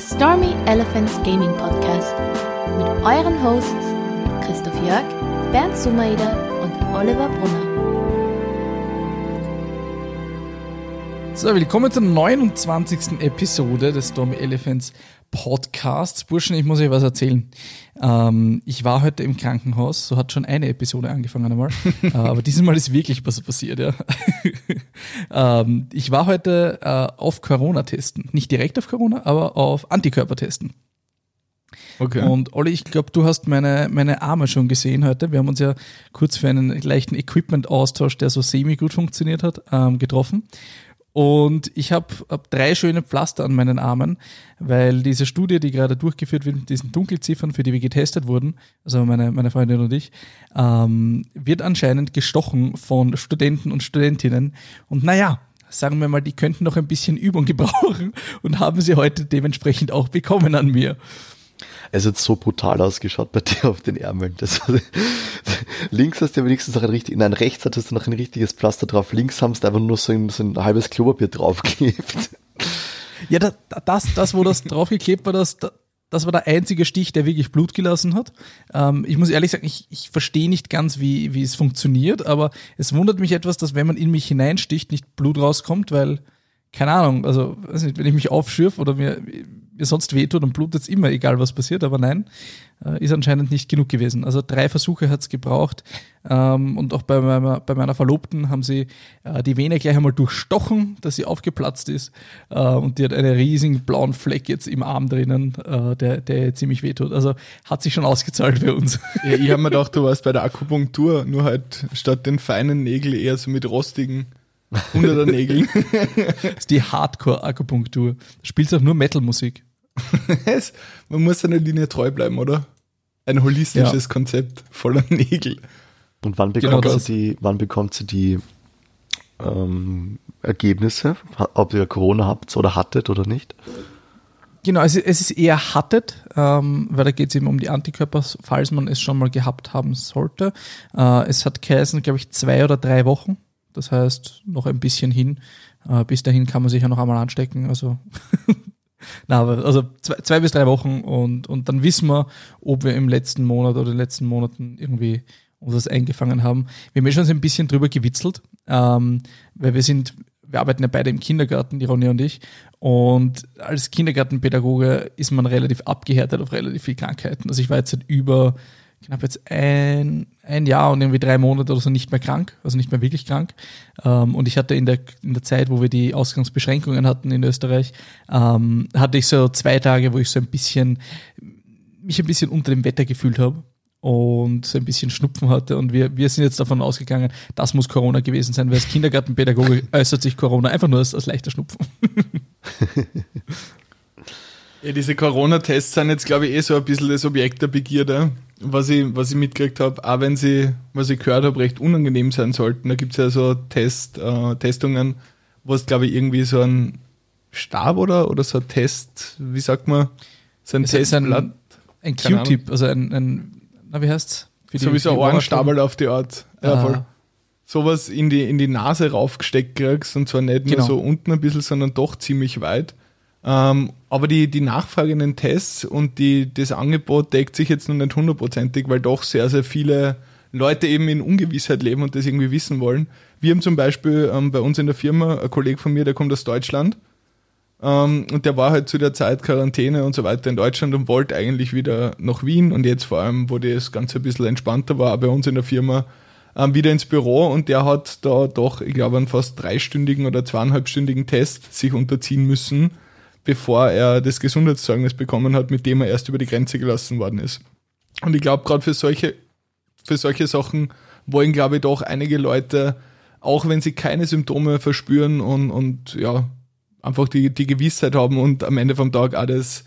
Stormy Elephants Gaming Podcast mit euren Hosts Christoph Jörg, Bernd Sumaida und Oliver Brunner. So, willkommen zur 29. Episode des Stormy Elephants Podcasts. Burschen, ich muss euch was erzählen. Ähm, ich war heute im Krankenhaus, so hat schon eine Episode angefangen einmal. äh, aber dieses Mal ist wirklich was passiert, ja. Ähm, ich war heute äh, auf Corona testen. Nicht direkt auf Corona, aber auf Antikörper testen. Okay. Und Olli, ich glaube, du hast meine, meine Arme schon gesehen heute. Wir haben uns ja kurz für einen leichten Equipment-Austausch, der so semi gut funktioniert hat, ähm, getroffen. Und ich habe hab drei schöne Pflaster an meinen Armen, weil diese Studie, die gerade durchgeführt wird mit diesen Dunkelziffern, für die wir getestet wurden, also meine, meine Freundin und ich, ähm, wird anscheinend gestochen von Studenten und Studentinnen. Und naja, sagen wir mal, die könnten noch ein bisschen Übung gebrauchen und haben sie heute dementsprechend auch bekommen an mir. Es hat so brutal ausgeschaut bei dir auf den Ärmeln. Das, links hast du ja wenigstens noch ein richtig, nein, rechts hattest du noch ein richtiges Pflaster drauf. Links haben sie einfach nur so ein, so ein halbes Klopapier draufgeklebt. Ja, das, das, das wo das draufgeklebt war, das, das war der einzige Stich, der wirklich Blut gelassen hat. Ähm, ich muss ehrlich sagen, ich, ich verstehe nicht ganz, wie, wie es funktioniert, aber es wundert mich etwas, dass wenn man in mich hineinsticht, nicht Blut rauskommt, weil, keine Ahnung, also weiß nicht, wenn ich mich aufschürf oder mir mir sonst wehtut, dann blutet es immer, egal was passiert. Aber nein, äh, ist anscheinend nicht genug gewesen. Also drei Versuche hat es gebraucht. Ähm, und auch bei meiner, bei meiner Verlobten haben sie äh, die Vene gleich einmal durchstochen, dass sie aufgeplatzt ist. Äh, und die hat einen riesigen blauen Fleck jetzt im Arm drinnen, äh, der, der ziemlich wehtut. Also hat sich schon ausgezahlt für uns. Ja, ich habe mir gedacht, du warst bei der Akupunktur, nur halt statt den feinen Nägeln eher so mit rostigen unter der Nägeln. das ist die Hardcore-Akupunktur. Spielst auch nur Metal-Musik. Man muss seiner Linie treu bleiben, oder? Ein holistisches ja. Konzept voller Nägel. Und wann bekommt genau sie die, wann bekommt sie die ähm, Ergebnisse? Ob ihr Corona habt oder hattet oder nicht? Genau, es, es ist eher hattet, ähm, weil da geht es eben um die Antikörper, falls man es schon mal gehabt haben sollte. Äh, es hat geheißen, glaube ich, zwei oder drei Wochen. Das heißt, noch ein bisschen hin. Äh, bis dahin kann man sich ja noch einmal anstecken. Also Na, aber also zwei, zwei, bis drei Wochen und, und dann wissen wir, ob wir im letzten Monat oder in den letzten Monaten irgendwie uns das eingefangen haben. Wir haben ja schon so ein bisschen drüber gewitzelt, ähm, weil wir sind, wir arbeiten ja beide im Kindergarten, die Ronja und ich. Und als Kindergartenpädagoge ist man relativ abgehärtet auf relativ viele Krankheiten. Also ich war jetzt seit über knapp jetzt ein, ein Jahr und irgendwie drei Monate oder so nicht mehr krank, also nicht mehr wirklich krank. Ähm, und ich hatte in der, in der Zeit, wo wir die Ausgangsbeschränkungen hatten in Österreich, ähm, hatte ich so zwei Tage, wo ich so ein bisschen, mich ein bisschen unter dem Wetter gefühlt habe und so ein bisschen Schnupfen hatte. Und wir, wir sind jetzt davon ausgegangen, das muss Corona gewesen sein, weil als Kindergartenpädagoge äußert sich Corona einfach nur als, als leichter Schnupfen. Ja, diese Corona-Tests sind jetzt, glaube ich, eh so ein bisschen das Objekt der Begierde, was ich, was ich mitgekriegt habe, auch wenn sie, was ich gehört habe, recht unangenehm sein sollten. Da gibt es ja so Test, äh, Testungen, wo es, glaube ich, irgendwie so ein Stab oder, oder so ein Test, wie sagt man, so ein Testblatt. Ein, ein Q-Tip, also ein, ein, na, wie heißt's? so wie so ein Ohrenstabel auf die Art. Ja, ah. voll. Sowas in die, in die Nase raufgesteckt kriegst und zwar nicht nur genau. so unten ein bisschen, sondern doch ziemlich weit. Ähm, aber die, die nachfragenden Tests und die, das Angebot deckt sich jetzt noch nicht hundertprozentig, weil doch sehr, sehr viele Leute eben in Ungewissheit leben und das irgendwie wissen wollen. Wir haben zum Beispiel ähm, bei uns in der Firma, ein Kollege von mir, der kommt aus Deutschland ähm, und der war halt zu der Zeit Quarantäne und so weiter in Deutschland und wollte eigentlich wieder nach Wien und jetzt vor allem, wo das Ganze ein bisschen entspannter war, bei uns in der Firma, ähm, wieder ins Büro und der hat da doch, ich glaube, einen fast dreistündigen oder zweieinhalbstündigen Test sich unterziehen müssen bevor er das Gesundheitszeugnis bekommen hat, mit dem er erst über die Grenze gelassen worden ist. Und ich glaube, gerade für solche, für solche Sachen wollen, glaube ich, doch einige Leute, auch wenn sie keine Symptome verspüren und, und ja, einfach die, die Gewissheit haben und am Ende vom Tag das,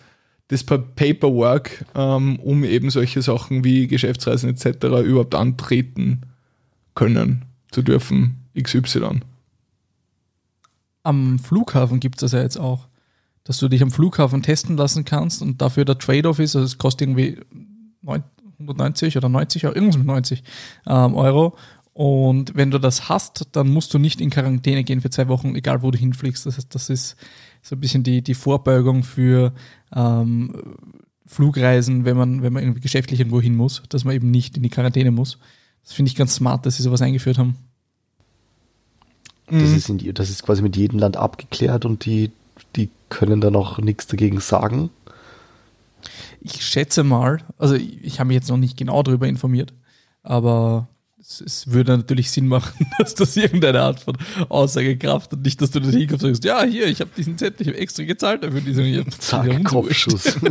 das Paperwork, ähm, um eben solche Sachen wie Geschäftsreisen etc. überhaupt antreten können zu dürfen, XY. Am Flughafen gibt es das ja jetzt auch dass du dich am Flughafen testen lassen kannst und dafür der Trade-off ist, also es kostet irgendwie 190 oder 90 Euro, irgendwas mit 90 ähm, Euro. Und wenn du das hast, dann musst du nicht in Quarantäne gehen für zwei Wochen, egal wo du hinfliegst. Das heißt, das ist, so ein bisschen die, die Vorbeugung für ähm, Flugreisen, wenn man, wenn man irgendwie geschäftlich irgendwo hin muss, dass man eben nicht in die Quarantäne muss. Das finde ich ganz smart, dass sie sowas eingeführt haben. Das, mhm. ist in, das ist quasi mit jedem Land abgeklärt und die, die können dann auch nichts dagegen sagen. Ich schätze mal, also ich, ich habe mich jetzt noch nicht genau darüber informiert, aber es, es, würde natürlich Sinn machen, dass das irgendeine Art von Aussagekraft und nicht, dass du da hinkommst und sagst, ja, hier, ich habe diesen Zettel, ich habe extra gezahlt dafür. Diese, hier, Zack, Kopfschuss.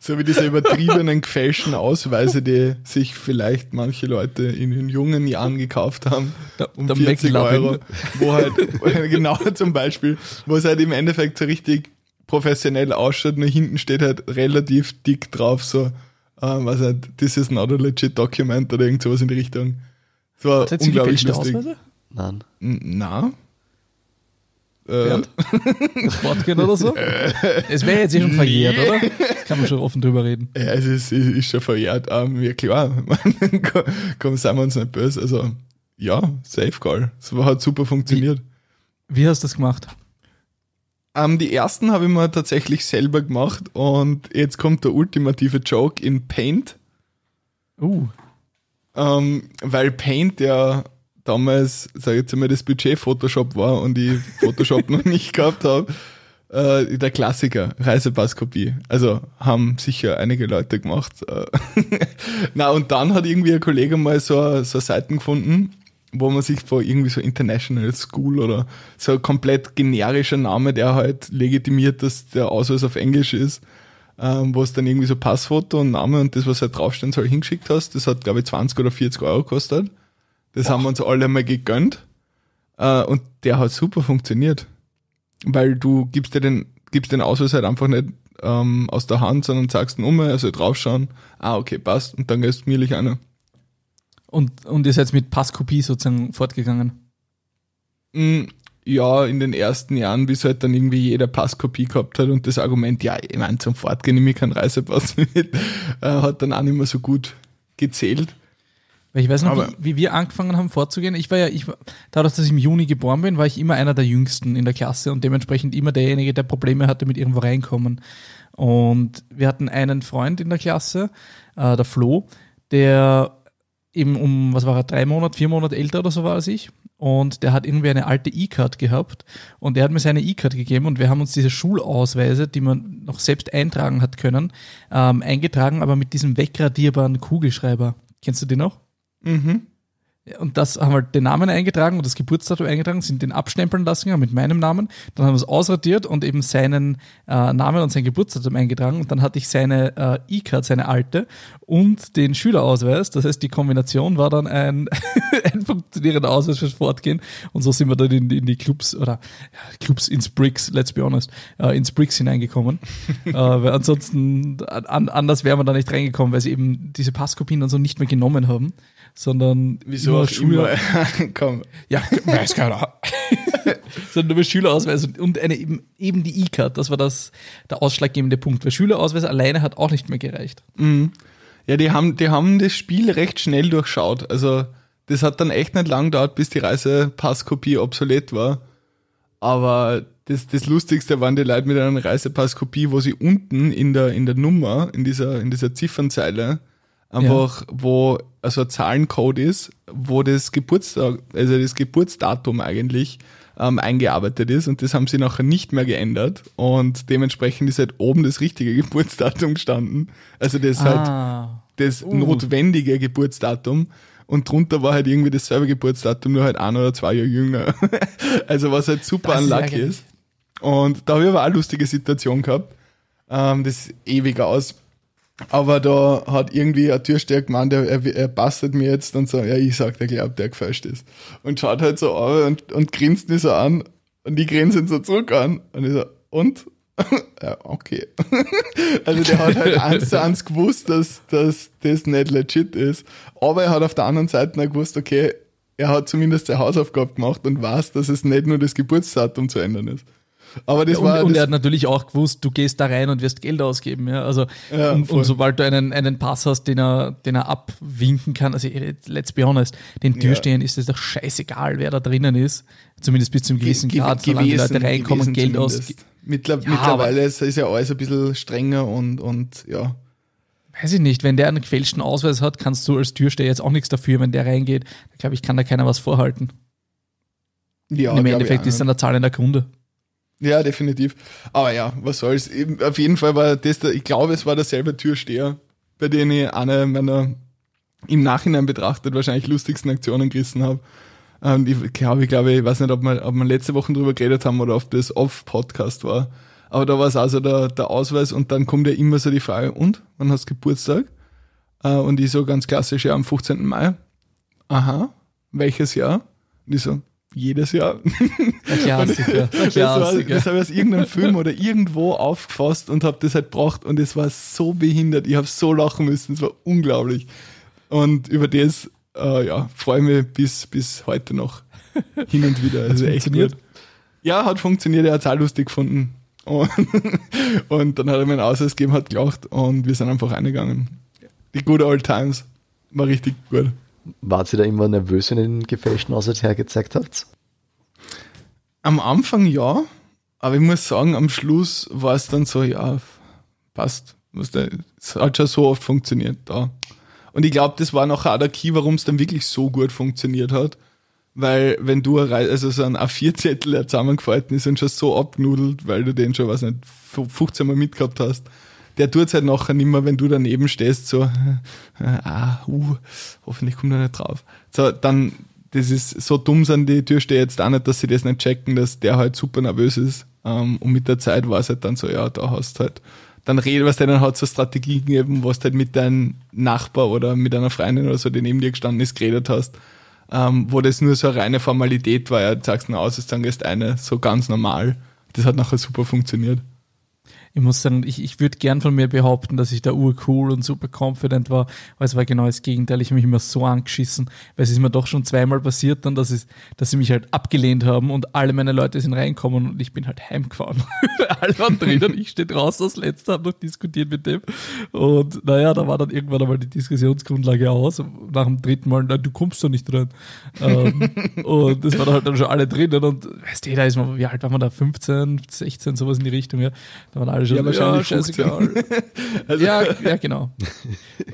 so wie diese übertriebenen gefälschten Ausweise, die sich vielleicht manche Leute in den jungen Jahren gekauft haben, um der 40 Euro, wo halt, genau zum Beispiel, wo es halt im Endeffekt so richtig professionell ausschaut, nur hinten steht halt relativ dick drauf, so, ähm, was halt, this is not a legit document oder irgend sowas in die Richtung. Das war unglaublich lustig. Ausweise? Nein. Na? Äh. Fortgehen oder so? es wäre jetzt eh schon verjährt, oder? Das kann man schon offen drüber reden. Ja, es ist, ist schon verjährt. Ähm, ja, klar. komm, seien wir uns nicht böse. Also, ja, Safe Call. Es hat super funktioniert. Wie, wie hast du das gemacht? Ähm, die ersten habe ich mir tatsächlich selber gemacht und jetzt kommt der ultimative Joke in Paint. Uh. Ähm, weil Paint ja damals, sage ich jetzt mal, das Budget Photoshop war und ich Photoshop noch nicht gehabt habe. Äh, der Klassiker, Reisepasskopie. Also haben sicher einige Leute gemacht. Äh, Na, und dann hat irgendwie ein Kollege mal so, so Seiten gefunden, wo man sich vor irgendwie so International School oder so ein komplett generischer Name, der halt legitimiert, dass der Ausweis auf Englisch ist, ähm, wo es dann irgendwie so Passfoto und Name und das, was halt draufstehen soll, hingeschickt hast. Das hat, glaube ich, 20 oder 40 Euro gekostet. Das Boah. haben wir uns alle mal gegönnt. Äh, und der hat super funktioniert. Weil du gibst dir den, gibst den Ausweis halt einfach nicht ähm, aus der Hand, sondern sagst ihn um, also draufschauen, ah, okay, passt, und dann gehst du mirlich einer. Und, und ihr seid mit Passkopie sozusagen fortgegangen? Mm, ja, in den ersten Jahren, bis halt dann irgendwie jeder Passkopie gehabt hat und das Argument, ja, ich meine, zum Fortgehen nehme ich keinen Reisepass mit, äh, hat dann auch nicht mehr so gut gezählt. Weil ich weiß noch, wie, wie, wir angefangen haben vorzugehen. Ich war ja, ich war, dadurch, dass ich im Juni geboren bin, war ich immer einer der Jüngsten in der Klasse und dementsprechend immer derjenige, der Probleme hatte mit irgendwo reinkommen. Und wir hatten einen Freund in der Klasse, äh, der Flo, der eben um, was war er, drei Monate, vier Monate älter oder so war als ich. Und der hat irgendwie eine alte E-Card gehabt und der hat mir seine E-Card gegeben und wir haben uns diese Schulausweise, die man noch selbst eintragen hat können, ähm, eingetragen, aber mit diesem wegradierbaren Kugelschreiber. Kennst du den noch? Mhm. Und das haben wir den Namen eingetragen und das Geburtsdatum eingetragen, sind den abstempeln lassen mit meinem Namen. Dann haben wir es ausradiert und eben seinen äh, Namen und sein Geburtsdatum eingetragen. Und dann hatte ich seine äh, E-Card, seine alte, und den Schülerausweis. Das heißt, die Kombination war dann ein, ein funktionierender Ausweis fürs Fortgehen. Und so sind wir dann in, in die Clubs oder ja, Clubs ins Bricks, let's be honest, äh, ins Bricks hineingekommen. äh, weil ansonsten an, anders wäre man da nicht reingekommen, weil sie eben diese Passkopien dann so nicht mehr genommen haben sondern Wieso auch Schüler. Komm. Ja, weiß keiner. sondern nur Schülerausweis und eine, eben, eben die E-Card, das war das, der ausschlaggebende Punkt, weil Schülerausweis alleine hat auch nicht mehr gereicht. Mhm. Ja, die haben, die haben das Spiel recht schnell durchschaut. Also, das hat dann echt nicht lang gedauert, bis die Reisepasskopie obsolet war. Aber das, das Lustigste waren die Leute mit einer Reisepasskopie, wo sie unten in der, in der Nummer, in dieser, in dieser Ziffernzeile, einfach, ja. wo also ein Zahlencode ist, wo das Geburtstag, also das Geburtsdatum eigentlich ähm, eingearbeitet ist und das haben sie nachher nicht mehr geändert und dementsprechend ist halt oben das richtige Geburtsdatum gestanden. Also das halt ah. halt das uh. notwendige Geburtsdatum und drunter war halt irgendwie dasselbe Geburtsdatum, nur halt ein oder zwei Jahre jünger. also was halt super das unlucky ist. Und da habe ich aber auch eine lustige Situation gehabt. Ähm, das ewig aus aber da hat irgendwie ein Türsteher gemeint, er, er, er bastet mir jetzt und so, ja, ich sag, der glaubt, der gefälscht ist. Und schaut halt so an und, und grinst mich so an und die grinsen so zurück an. Und ich so, und? ja, okay. also der hat halt eins zu eins gewusst, dass, dass das nicht legit ist. Aber er hat auf der anderen Seite auch gewusst, okay, er hat zumindest seine Hausaufgabe gemacht und weiß, dass es nicht nur das Geburtsdatum zu ändern ist. Aber das ja, war. Und, er hat natürlich auch gewusst, du gehst da rein und wirst Geld ausgeben. Ja? Also, Ja, und, und sobald du einen, einen Pass hast, den er, den er abwinken kann, also let's be honest, den Türstehern ist es doch scheißegal, wer da drinnen ist. Zumindest bis zum gewissen ge- Grad, solange die Leute reinkommen, gewesen Geld aus. zumindest. Mittler, Ja, mittlerweile ist, ist ja alles ein bisschen strenger und, und ja. Weiß ich nicht, wenn der einen gefälschten Ausweis hat, kannst du als Türsteher jetzt auch nichts dafür, wenn der reingeht. Da glaube ich, kann da keiner was vorhalten. Ja, und Im Endeffekt ich ist dann der zahlender Kunde. Ja, definitiv. Aber ja, was soll's. Auf jeden Fall war das, ich glaube, es war derselbe Türsteher, bei dem ich eine meiner im Nachhinein betrachtet wahrscheinlich lustigsten Aktionen gerissen habe. Ähm, ich glaube, ich glaube, ich weiß nicht, ob wir, ob wir letzte Woche drüber geredet haben oder ob das Off-Podcast war. Aber da war es also der, der Ausweis und dann kommt ja immer so die Frage, und? Wann hast du Geburtstag? Äh, und ich so ganz klassisch, ja, am 15. Mai. Aha, welches Jahr? Und ich so, jedes Jahr. Der Klassiker. Der Das, war, Klassiker. das habe ich aus irgendeinem Film oder irgendwo aufgefasst und habe das halt gebracht und es war so behindert. Ich habe so lachen müssen, es war unglaublich. Und über das, äh, ja, freue ich mich bis, bis heute noch hin und wieder. Also echt funktioniert? gut. Ja, hat funktioniert, er hat es auch lustig gefunden. Und, und dann hat er mir einen Ausweis gegeben, hat gelacht und wir sind einfach reingegangen. Die good old times. War richtig gut. Wart ihr da immer nervös, wenn ihr den gefälschten Ausweis hergezeigt habt? Am Anfang ja, aber ich muss sagen, am Schluss war es dann so, ja, passt. Es hat schon so oft funktioniert da. Und ich glaube, das war nachher auch der Key, warum es dann wirklich so gut funktioniert hat. Weil wenn du also so ein A4-Zettel, der zusammengefalten ist und schon so abgenudelt, weil du den schon, weiß nicht, 15 Mal mitgehabt hast, der tut halt nachher nicht mehr, wenn du daneben stehst, so, äh, ah, uh, hoffentlich kommt er nicht drauf. So, dann, das ist, so dumm sind die Türsteher jetzt auch nicht, dass sie das nicht checken, dass der halt super nervös ist. Ähm, und mit der Zeit war es halt dann so, ja, da hast du halt, dann redet, was dann hat so Strategien gegeben, was du halt mit deinem Nachbar oder mit einer Freundin oder so, die neben dir gestanden ist, geredet hast, ähm, wo das nur so eine reine Formalität war, ja, du sagst nur aus, dann ist eine so ganz normal. Das hat nachher super funktioniert. Ich muss sagen, ich, ich würde gern von mir behaupten, dass ich da urcool und super confident war, aber es war genau das Gegenteil. Ich habe mich immer so angeschissen, weil es ist mir doch schon zweimal passiert dann, dass, es, dass sie mich halt abgelehnt haben und alle meine Leute sind reinkommen und ich bin halt heimgefahren. alle waren drinnen, ich stehe draußen als Letzter, habe noch diskutiert mit dem und naja, da war dann irgendwann einmal die Diskussionsgrundlage aus. Nach dem dritten Mal, du kommst doch nicht rein. ähm, und das waren halt dann schon alle drinnen und weißt du, da ist man, wie alt war man da? 15, 16, sowas in die Richtung, ja. Da waren alle schon, Ja, wahrscheinlich scheißegal. ja, ja, genau.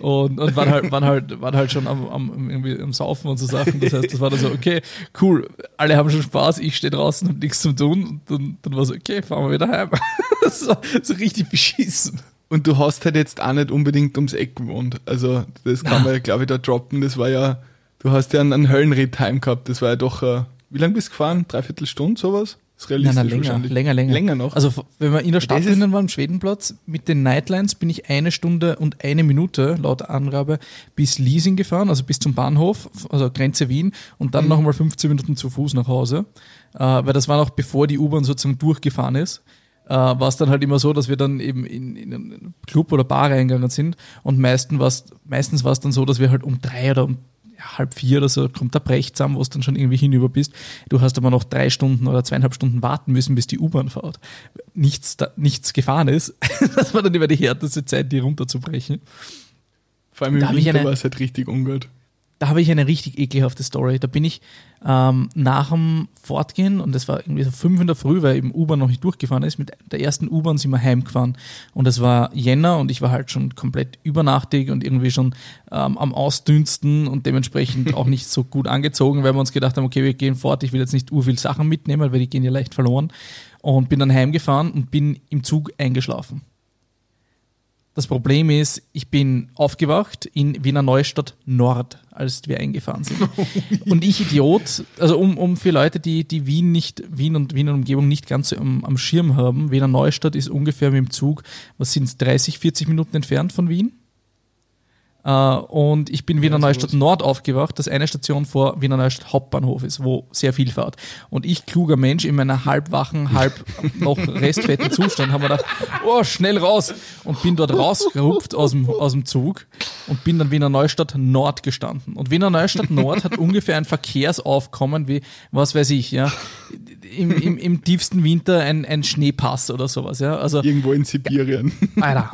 Und, und waren halt, waren halt, waren halt schon am, am, irgendwie am Saufen und so Sachen. Das heißt, das war dann so, okay, cool, alle haben schon Spaß, ich stehe draußen, hab nichts zum tun. Und dann, dann war so, okay, fahren wir wieder heim. Das war so richtig beschissen. Und du hast halt jetzt auch nicht unbedingt ums Eck gewohnt. Also, das kann man ja, glaube ich, da droppen. Das war ja, du hast ja einen, einen Höllenritt heim gehabt. Das war ja doch, äh, wie lange bist du gefahren? Dreiviertel Stunde, sowas? Ist Nein, realistisch nein, länger, wahrscheinlich. länger, länger. Länger noch. Also, wenn wir in der Stadt drinnen waren, am Schwedenplatz, mit den Nightlines bin ich eine Stunde und eine Minute, laut Angabe, bis Leasing gefahren, also bis zum Bahnhof, also Grenze Wien, und Mhm. dann nochmal 15 Minuten zu Fuß nach Hause. Äh, weil das war noch bevor die U-Bahn sozusagen durchgefahren ist. Äh, war es dann halt immer so, dass wir dann eben in, in einen Club oder Bar reingegangen sind und meistens war es meistens dann so, dass wir halt um drei oder um halb vier oder so kommt der Brecht zusammen, wo du dann schon irgendwie hinüber bist. Du hast aber noch drei Stunden oder zweieinhalb Stunden warten müssen, bis die U-Bahn fährt. Nichts, da, nichts gefahren ist. Das war dann immer die härteste Zeit, die runterzubrechen. Vor allem im da Winter war es halt richtig ungut. Da habe ich eine richtig ekelhafte Story. Da bin ich ähm, nach dem Fortgehen, und das war irgendwie so fünf in der Früh, weil eben U-Bahn noch nicht durchgefahren ist, mit der ersten U-Bahn sind wir heimgefahren. Und es war Jänner und ich war halt schon komplett übernachtig und irgendwie schon ähm, am Ausdünsten und dementsprechend auch nicht so gut angezogen, weil wir uns gedacht haben, okay, wir gehen fort, ich will jetzt nicht ur viel Sachen mitnehmen, weil die gehen ja leicht verloren. Und bin dann heimgefahren und bin im Zug eingeschlafen. Das Problem ist, ich bin aufgewacht in Wiener Neustadt Nord, als wir eingefahren sind. Und ich Idiot, also um, um für Leute, die, die Wien nicht, Wien und Wiener Umgebung nicht ganz so am, am Schirm haben, Wiener Neustadt ist ungefähr mit dem Zug, was sind es, 30, 40 Minuten entfernt von Wien. Äh, und ich bin Wiener Neustadt. Nord aufgewacht, das eine Station vor Wiener Neustadt Hauptbahnhof ist, wo sehr viel fährt. Und ich, kluger Mensch, in meiner halbwachen, halb noch restfetten Zustand, haben wir gedacht, oh, schnell raus! Und bin dort rausgerupft aus dem, aus dem Zug und bin dann Wiener Neustadt Nord gestanden. Und Wiener Neustadt Nord hat ungefähr ein Verkehrsaufkommen wie, was weiß ich, ja. im, im, im tiefsten Winter ein, ein Schneepass oder sowas, ja. Also, Irgendwo in Sibirien. Alter,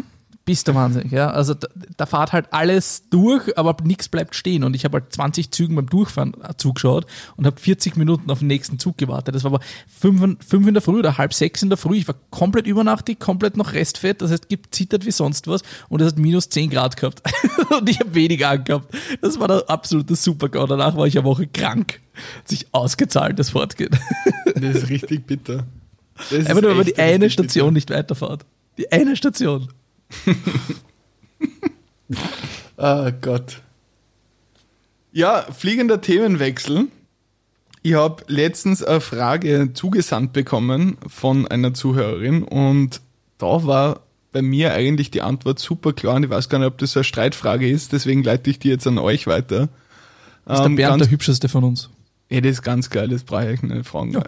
bist du wahnsinnig, ja. Also da, da fahrt halt alles durch, aber nichts bleibt stehen. Und ich habe halt 20 Zügen beim Durchfahren äh, zugeschaut und habe 40 Minuten auf den nächsten Zug gewartet. Das war aber fünf, fünf in der Früh oder halb sechs in der Früh. Ich war komplett übernachtig, komplett noch restfett. Das heißt, gezittert wie sonst was. Und es hat minus 10 Grad gehabt. und ich habe wenig angehabt. Das war der absolute Super-GAU. Danach war ich eine Woche krank. Hat sich ausgezahlt, das Fortgehen. Das ist richtig bitter. Das Einfach nur, wenn man die eine Station bitter. nicht weiterfahrt. Die eine Station. Oh Gott. Ja, fliegender Themenwechsel. Ich habe letztens eine Frage zugesandt bekommen von einer Zuhörerin und da war bei mir eigentlich die Antwort super klar und ich weiß gar nicht, ob das eine Streitfrage ist, deswegen leite ich die jetzt an euch weiter. Ist der ähm, Bernd der hübscheste von uns? Ja, das ist ganz geil, das brauche ich nicht fragen.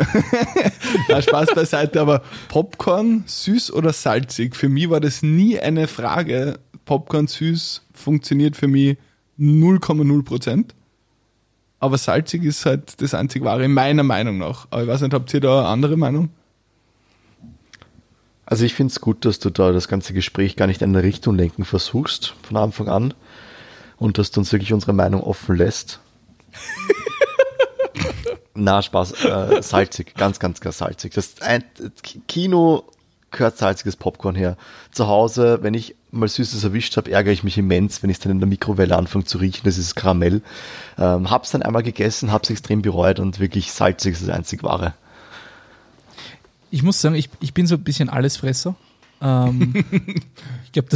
Ja. ja, Spaß beiseite, aber Popcorn, süß oder salzig? Für mich war das nie eine Frage. Popcorn süß funktioniert für mich 0,0 Prozent. Aber salzig ist halt das einzig wahre, meiner Meinung nach. Aber ich weiß nicht, habt ihr da eine andere Meinung? Also ich finde es gut, dass du da das ganze Gespräch gar nicht in eine Richtung lenken versuchst, von Anfang an. Und dass du uns wirklich unsere Meinung offen lässt. Na, Spaß. Äh, salzig, ganz, ganz, ganz salzig. Das ein, Kino gehört salziges Popcorn her. Zu Hause, wenn ich mal Süßes erwischt habe, ärgere ich mich immens, wenn ich es dann in der Mikrowelle anfange zu riechen. Das ist Karamell. Ähm, hab's dann einmal gegessen, hab's extrem bereut und wirklich salzig ist das einzig wahre. Ich muss sagen, ich, ich bin so ein bisschen Allesfresser. Ähm, ich glaube,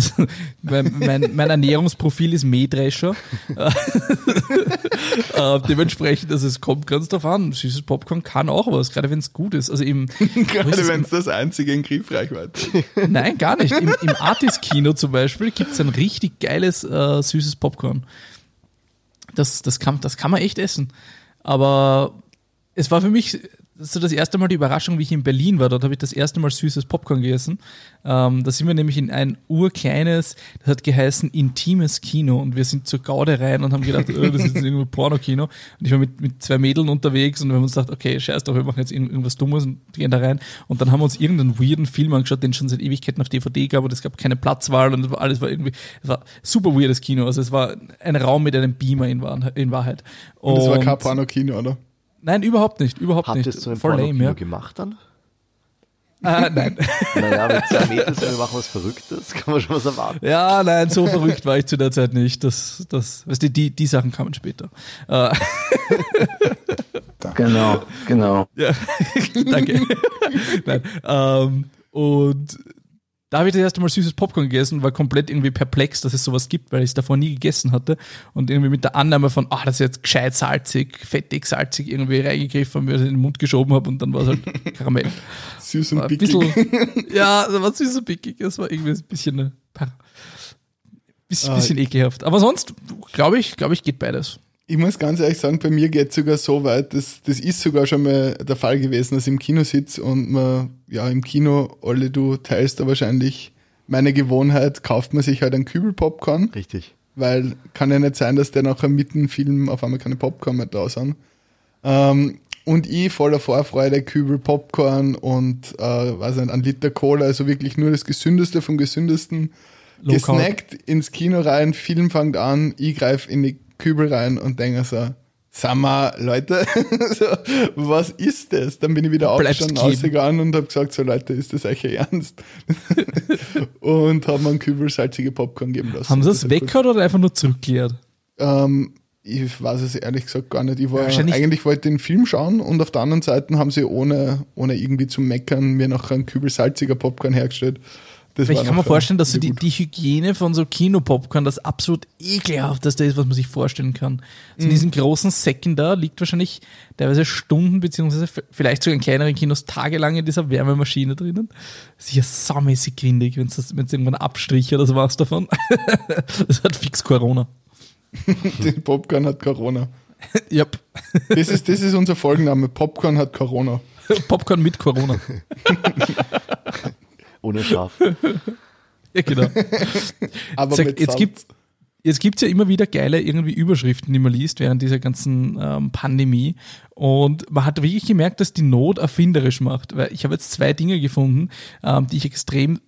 mein, mein, mein, Ernährungsprofil ist Mähdrescher. äh, dementsprechend, also es kommt ganz drauf an. Süßes Popcorn kann auch was, gerade wenn es gut ist. Also eben, gerade wenn es das einzige in Griffreichweite ist. Nein, gar nicht. Im, im Artis-Kino zum Beispiel gibt es ein richtig geiles äh, süßes Popcorn. Das, das, kann, das kann man echt essen. Aber es war für mich so das erste Mal die Überraschung, wie ich in Berlin war. Dort habe ich das erste Mal süßes Popcorn gegessen. Ähm, da sind wir nämlich in ein urkleines, das hat geheißen intimes Kino und wir sind zur Gaude rein und haben gedacht, oh, das ist irgendwie Porno-Kino. Und ich war mit, mit zwei Mädeln unterwegs und wir haben uns gedacht, okay, scheiß doch, wir machen jetzt irgendwas Dummes und gehen da rein. Und dann haben wir uns irgendeinen weirden Film angeschaut, den es schon seit Ewigkeiten auf DVD gab und es gab keine Platzwahl und alles war irgendwie, es war super weirdes Kino. Also es war ein Raum mit einem Beamer in, Wahrheit. Und es war kein Porno-Kino, oder? Nein, überhaupt nicht, überhaupt Habt nicht. Habt ihr es zu einem lame, ja. gemacht dann? Ah, nein. Naja, mit zwei Metern wir machen was Verrücktes, kann man schon was erwarten. Ja, nein, so verrückt war ich zu der Zeit nicht. Das, das, weißt du, die, die Sachen kamen später. Äh. genau, genau. Ja, danke. nein, ähm, und da habe ich das erste Mal süßes Popcorn gegessen, war komplett irgendwie perplex, dass es sowas gibt, weil ich es davor nie gegessen hatte. Und irgendwie mit der Annahme von, ach, das ist jetzt gescheit salzig, fettig, salzig, irgendwie reingegriffen und mir das in den Mund geschoben habe und dann war es halt Karamell. Süß und pickig. ja, das war süß und pickig. Das war irgendwie ein bisschen, ein bisschen, ah. bisschen ekelhaft. Aber sonst, glaube ich, glaube ich, geht beides ich muss ganz ehrlich sagen, bei mir geht es sogar so weit, dass, das ist sogar schon mal der Fall gewesen, dass ich im Kino sitze und man, ja, im Kino, alle du teilst da wahrscheinlich meine Gewohnheit, kauft man sich halt einen Kübel Popcorn. Richtig. Weil kann ja nicht sein, dass der nachher mitten im Film auf einmal keine Popcorn mehr da sind. Ähm, und ich voller Vorfreude, Kübel Popcorn und, äh, weiß nicht, ein Liter Cola, also wirklich nur das Gesündeste vom Gesündesten. Low gesnackt ins Kino rein, Film fängt an, ich greife in die Kübel rein und denke so, sag mal, Leute, so, was ist das? Dann bin ich wieder aufgestanden, ausgegangen und habe gesagt, so Leute, ist das euch ernst? und haben mir einen Kübel salzige Popcorn geben lassen. Haben sie das, das weggehört oder einfach nur zurückgekehrt? Ähm, ich weiß es ehrlich gesagt gar nicht. Ich war ja, eigentlich wollte den Film schauen und auf der anderen Seite haben sie ohne, ohne irgendwie zu meckern mir noch einen Kübel salziger Popcorn hergestellt. Das ich kann mir vorstellen, dass so die, die, Hygiene von so Kinopopcorn das absolut ekelhafteste ist, was man sich vorstellen kann. Also mhm. in diesen großen Säcken da liegt wahrscheinlich teilweise Stunden, beziehungsweise vielleicht sogar in kleineren Kinos tagelang in dieser Wärmemaschine drinnen. Sicher saumäßig grindig, wenn es irgendwann Abstrich oder sowas davon. das hat fix Corona. Den Popcorn hat Corona. yep. Das ist, das ist unser Folgenname. Popcorn hat Corona. Popcorn mit Corona. Ohne Schaf. ja, genau. Aber Sag, jetzt gibt Jetzt gibt es ja immer wieder geile irgendwie Überschriften, die man liest während dieser ganzen ähm, Pandemie. Und man hat wirklich gemerkt, dass die Not erfinderisch macht. Weil ich habe jetzt zwei Dinge gefunden, ähm, die ich extrem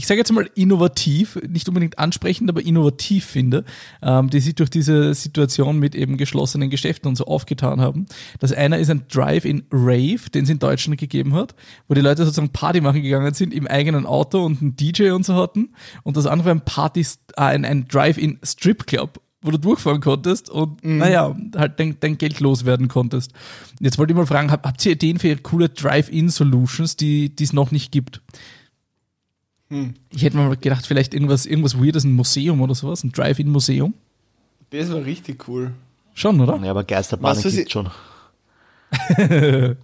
ich sage jetzt mal innovativ, nicht unbedingt ansprechend, aber innovativ finde, ähm, die sich durch diese Situation mit eben geschlossenen Geschäften und so aufgetan haben. Das eine ist ein Drive-in Rave, den es in Deutschland gegeben hat, wo die Leute sozusagen Party machen gegangen sind im eigenen Auto und einen DJ und so hatten. Und das andere ein Party, äh, ein, ein Drive-in Strip Club, wo du durchfahren konntest und mhm. naja, halt dein, dein Geld loswerden konntest. Jetzt wollte ich mal fragen, habt ihr Ideen für coole Drive-in-Solutions, die es noch nicht gibt? Hm. Ich hätte mal gedacht, vielleicht irgendwas, irgendwas Weirdes, ein Museum oder sowas, ein Drive-In-Museum. Das war richtig cool. Schon, oder? Ja, aber Geisterbahnen gibt schon.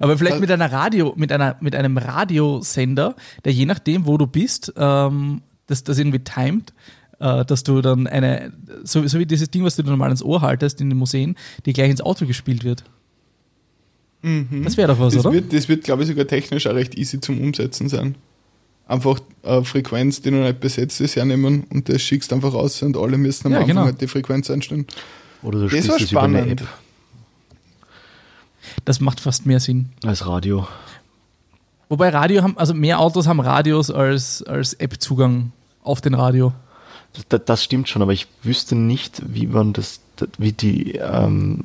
aber vielleicht mit einer Radio, mit einer, mit einem Radiosender, der je nachdem, wo du bist, ähm, das, das irgendwie timet, äh, dass du dann eine, so, so wie dieses Ding, was du normal ins Ohr haltest in den Museen, die gleich ins Auto gespielt wird. Mhm. Das wäre doch was, das oder? Wird, das wird, glaube ich, sogar technisch auch recht easy zum Umsetzen sein einfach eine Frequenz, die noch nicht besetzt ist, hernehmen und das schickst einfach raus und alle müssen am ja, Anfang genau. halt die Frequenz einstellen. Oder du das war spannend. Das macht fast mehr Sinn. Als Radio. Wobei Radio haben, also mehr Autos haben Radios als, als App-Zugang auf den Radio. Das, das, stimmt schon, aber ich wüsste nicht, wie man das, wie die, ähm,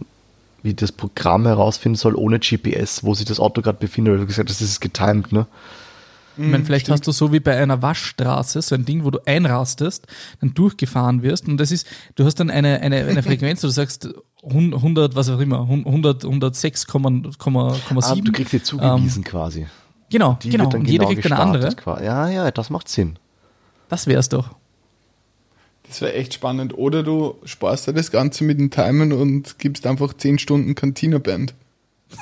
wie das Programm herausfinden soll ohne GPS, wo sich das Auto gerade befindet. Weil du gesagt das ist getimed, ne? Ich meine, vielleicht stimmt. hast du so wie bei einer Waschstraße so ein Ding, wo du einrastest, dann durchgefahren wirst und das ist, du hast dann eine, eine, eine Frequenz, wo du sagst 100, was auch immer, 100, 106,7. Ah, du kriegst sie zugewiesen ähm, quasi. Genau, Die genau. Und genau jeder kriegt eine andere. Ja, ja, das macht Sinn. Das wär's doch. Das wäre echt spannend. Oder du sparst dir das Ganze mit dem Timen und gibst einfach 10 Stunden Cantina-Band.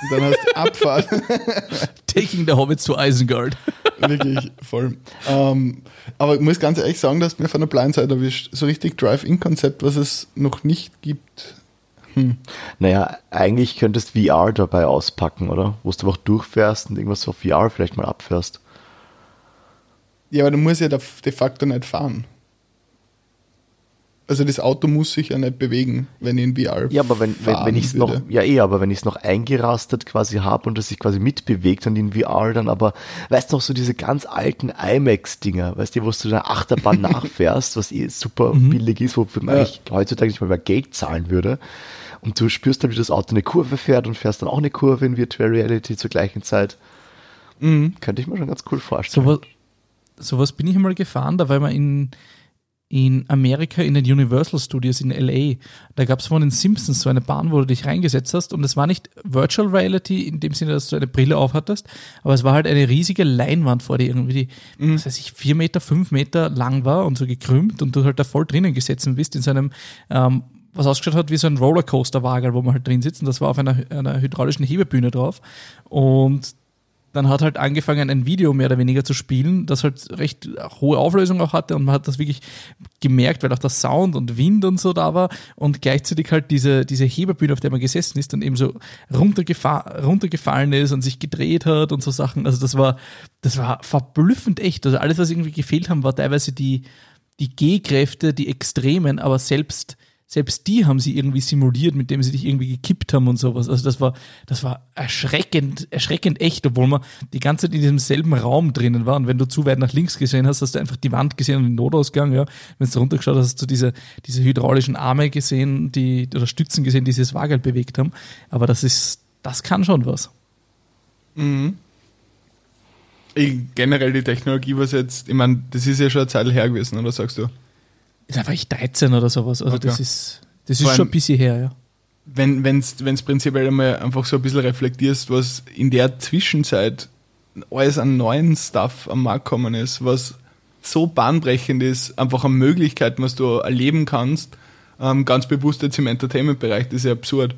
Und dann hast du Abfahrt. Taking the Hobbits to Isengard. Wirklich, voll. Ähm, aber ich muss ganz ehrlich sagen, dass mir von der Blindside erwischt. So richtig Drive-In-Konzept, was es noch nicht gibt. Hm. Naja, eigentlich könntest VR dabei auspacken, oder? Wo du einfach durchfährst und irgendwas auf VR vielleicht mal abfährst. Ja, aber du musst ja de facto nicht fahren. Also das Auto muss sich ja nicht bewegen, wenn ich in VR Ja, aber wenn, wenn, wenn ich es noch, ja eh, aber wenn ich es noch eingerastet quasi habe und es sich quasi mitbewegt und in VR dann aber, weißt du noch, so diese ganz alten IMAX-Dinger, weißt du, wo du der Achterbahn nachfährst, was eh super mhm. billig ist, wofür man ja. eigentlich heutzutage nicht mal mehr Geld zahlen würde. Und du spürst dann, wie das Auto eine Kurve fährt und fährst dann auch eine Kurve in Virtual Reality zur gleichen Zeit. Mhm. Könnte ich mir schon ganz cool vorstellen. Sowas so was bin ich einmal gefahren, da war man in in Amerika in den Universal Studios in LA. Da gab es von den Simpsons so eine Bahn, wo du dich reingesetzt hast und es war nicht Virtual Reality in dem Sinne, dass du eine Brille aufhattest, aber es war halt eine riesige Leinwand vor dir, irgendwie die, mhm. was weiß ich, vier Meter, fünf Meter lang war und so gekrümmt und du halt da voll drinnen gesessen bist in so einem ähm, was ausgeschaut hat wie so ein Rollercoaster-Wagel, wo man halt drin sitzt und das war auf einer, einer hydraulischen Hebebühne drauf und dann hat halt angefangen, ein Video mehr oder weniger zu spielen, das halt recht hohe Auflösung auch hatte und man hat das wirklich gemerkt, weil auch der Sound und Wind und so da war und gleichzeitig halt diese, diese Hebebühne, auf der man gesessen ist, dann eben so runtergefa runtergefallen ist und sich gedreht hat und so Sachen. Also das war, das war verblüffend echt. Also alles, was irgendwie gefehlt haben, war teilweise die, die G-Kräfte, die Extremen, aber selbst selbst die haben sie irgendwie simuliert, mit dem sie dich irgendwie gekippt haben und sowas. Also das war, das war erschreckend, erschreckend echt, obwohl man die ganze Zeit in diesem selben Raum drinnen war. Und wenn du zu weit nach links gesehen hast, hast du einfach die Wand gesehen und den Notausgang, ja. Wenn du runtergeschaut hast, hast du diese, diese hydraulischen Arme gesehen, die, oder Stützen gesehen, die dieses Wagel bewegt haben. Aber das ist, das kann schon was. Mhm. Generell die Technologie, was jetzt, ich meine, das ist ja schon eine Zeit her gewesen, oder sagst du? Da war ich 13 oder sowas. Also okay. das ist, das ist schon ein bisschen her, ja. Wenn es wenn's prinzipiell einmal einfach so ein bisschen reflektierst, was in der Zwischenzeit alles an neuen Stuff am Markt gekommen ist, was so bahnbrechend ist, einfach an Möglichkeiten, was du erleben kannst, ähm, ganz bewusst jetzt im Entertainment-Bereich, das ist ja absurd.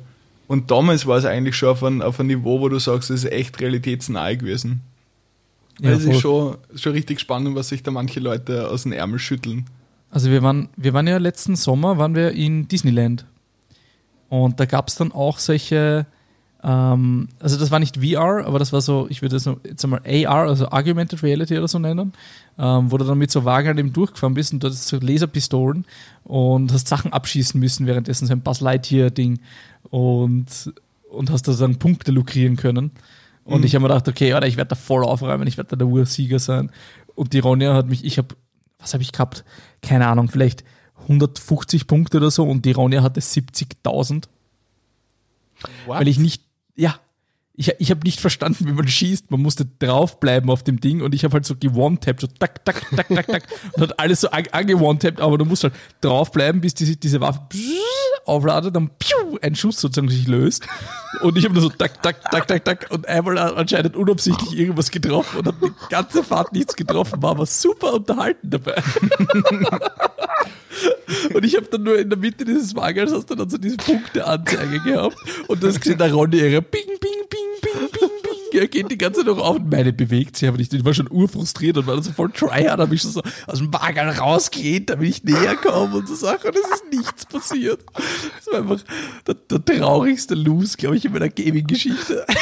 Und damals war es eigentlich schon auf einem, auf einem Niveau, wo du sagst, es ist echt realitätsnahe gewesen. Ja, es ist schon, schon richtig spannend, was sich da manche Leute aus dem Ärmel schütteln. Also wir waren, wir waren ja letzten Sommer waren wir in Disneyland. Und da gab es dann auch solche, ähm, also das war nicht VR, aber das war so, ich würde es jetzt einmal AR, also Augmented Reality oder so nennen, ähm, wo du dann mit so Wagen eben durchgefahren bist und dort so Laserpistolen und hast Sachen abschießen müssen, währenddessen so ein Buzz Lightyear-Ding und, und hast da dann Punkte lukrieren können. Und mhm. ich habe mir gedacht, okay, Alter, ich werde da voll aufräumen, ich werde da der Ursieger sein. Und die Ronja hat mich, ich habe, was habe ich gehabt? Keine Ahnung, vielleicht 150 Punkte oder so und die Ronja hatte 70.000. Weil ich nicht, ja, ich, ich habe nicht verstanden, wie man schießt. Man musste draufbleiben auf dem Ding und ich habe halt so gewone-tappt, so tak, tak, tak, tak, tak und hat alles so angewone-tappt, aber du musst halt draufbleiben, bis diese, diese Waffe aufladet, dann piu, ein Schuss sozusagen sich löst. Und ich habe nur so tak, tak, tak, tak, tak und einmal anscheinend unabsichtlich irgendwas getroffen und habe die ganze Fahrt nichts getroffen, war aber super unterhalten dabei. Und ich habe dann nur in der Mitte dieses Wagens hast du dann so diese Punkteanzeige gehabt und das gesehen, da Ronny ihre Bing, Bing, Bing, Bing, Bing, Bing. Er geht die ganze Zeit noch auf und meine bewegt sich aber nicht. Ich war schon urfrustriert und war dann so voll tryhard, habe ich schon so aus dem Wagen rausgeht, damit ich näher komme und so Sachen und es ist nichts passiert. Das war einfach der, der traurigste Lose, glaube ich, in meiner Gaming-Geschichte.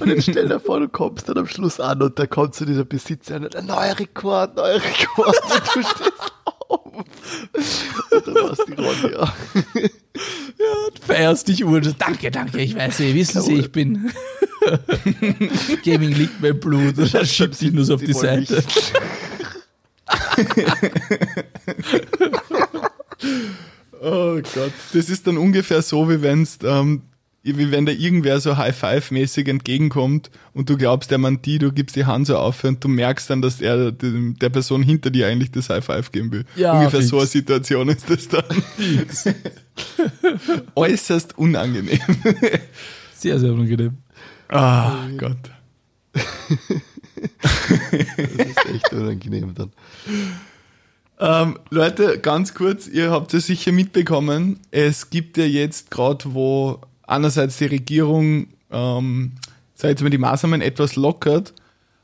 Und dann stell dir vor, du kommst dann am Schluss an und da kommt zu dieser Besitzer, ein neuer Rekord, neuer Rekord und du stehst auf. Und dann warst die Ronja. Ja, du feierst dich Uhr. Danke, danke, ich weiß, Sie wissen Sie, ich bin. Gaming liegt mein Blut. Und dann schiebt sich nur so auf die Seite. oh Gott, das ist dann ungefähr so, wie wenn es ähm, wie wenn da irgendwer so High-Five-mäßig entgegenkommt und du glaubst, der meint die, du gibst die Hand so auf und du merkst dann, dass er der Person hinter dir eigentlich das High-Five geben will. Ja, Ungefähr fix. so eine Situation ist das dann. Äußerst unangenehm. Sehr, sehr unangenehm. Ah, oh, Gott. das ist echt unangenehm dann. Ähm, Leute, ganz kurz, ihr habt es sicher mitbekommen, es gibt ja jetzt gerade, wo einerseits die Regierung, ähm, sag jetzt mal, die Maßnahmen etwas lockert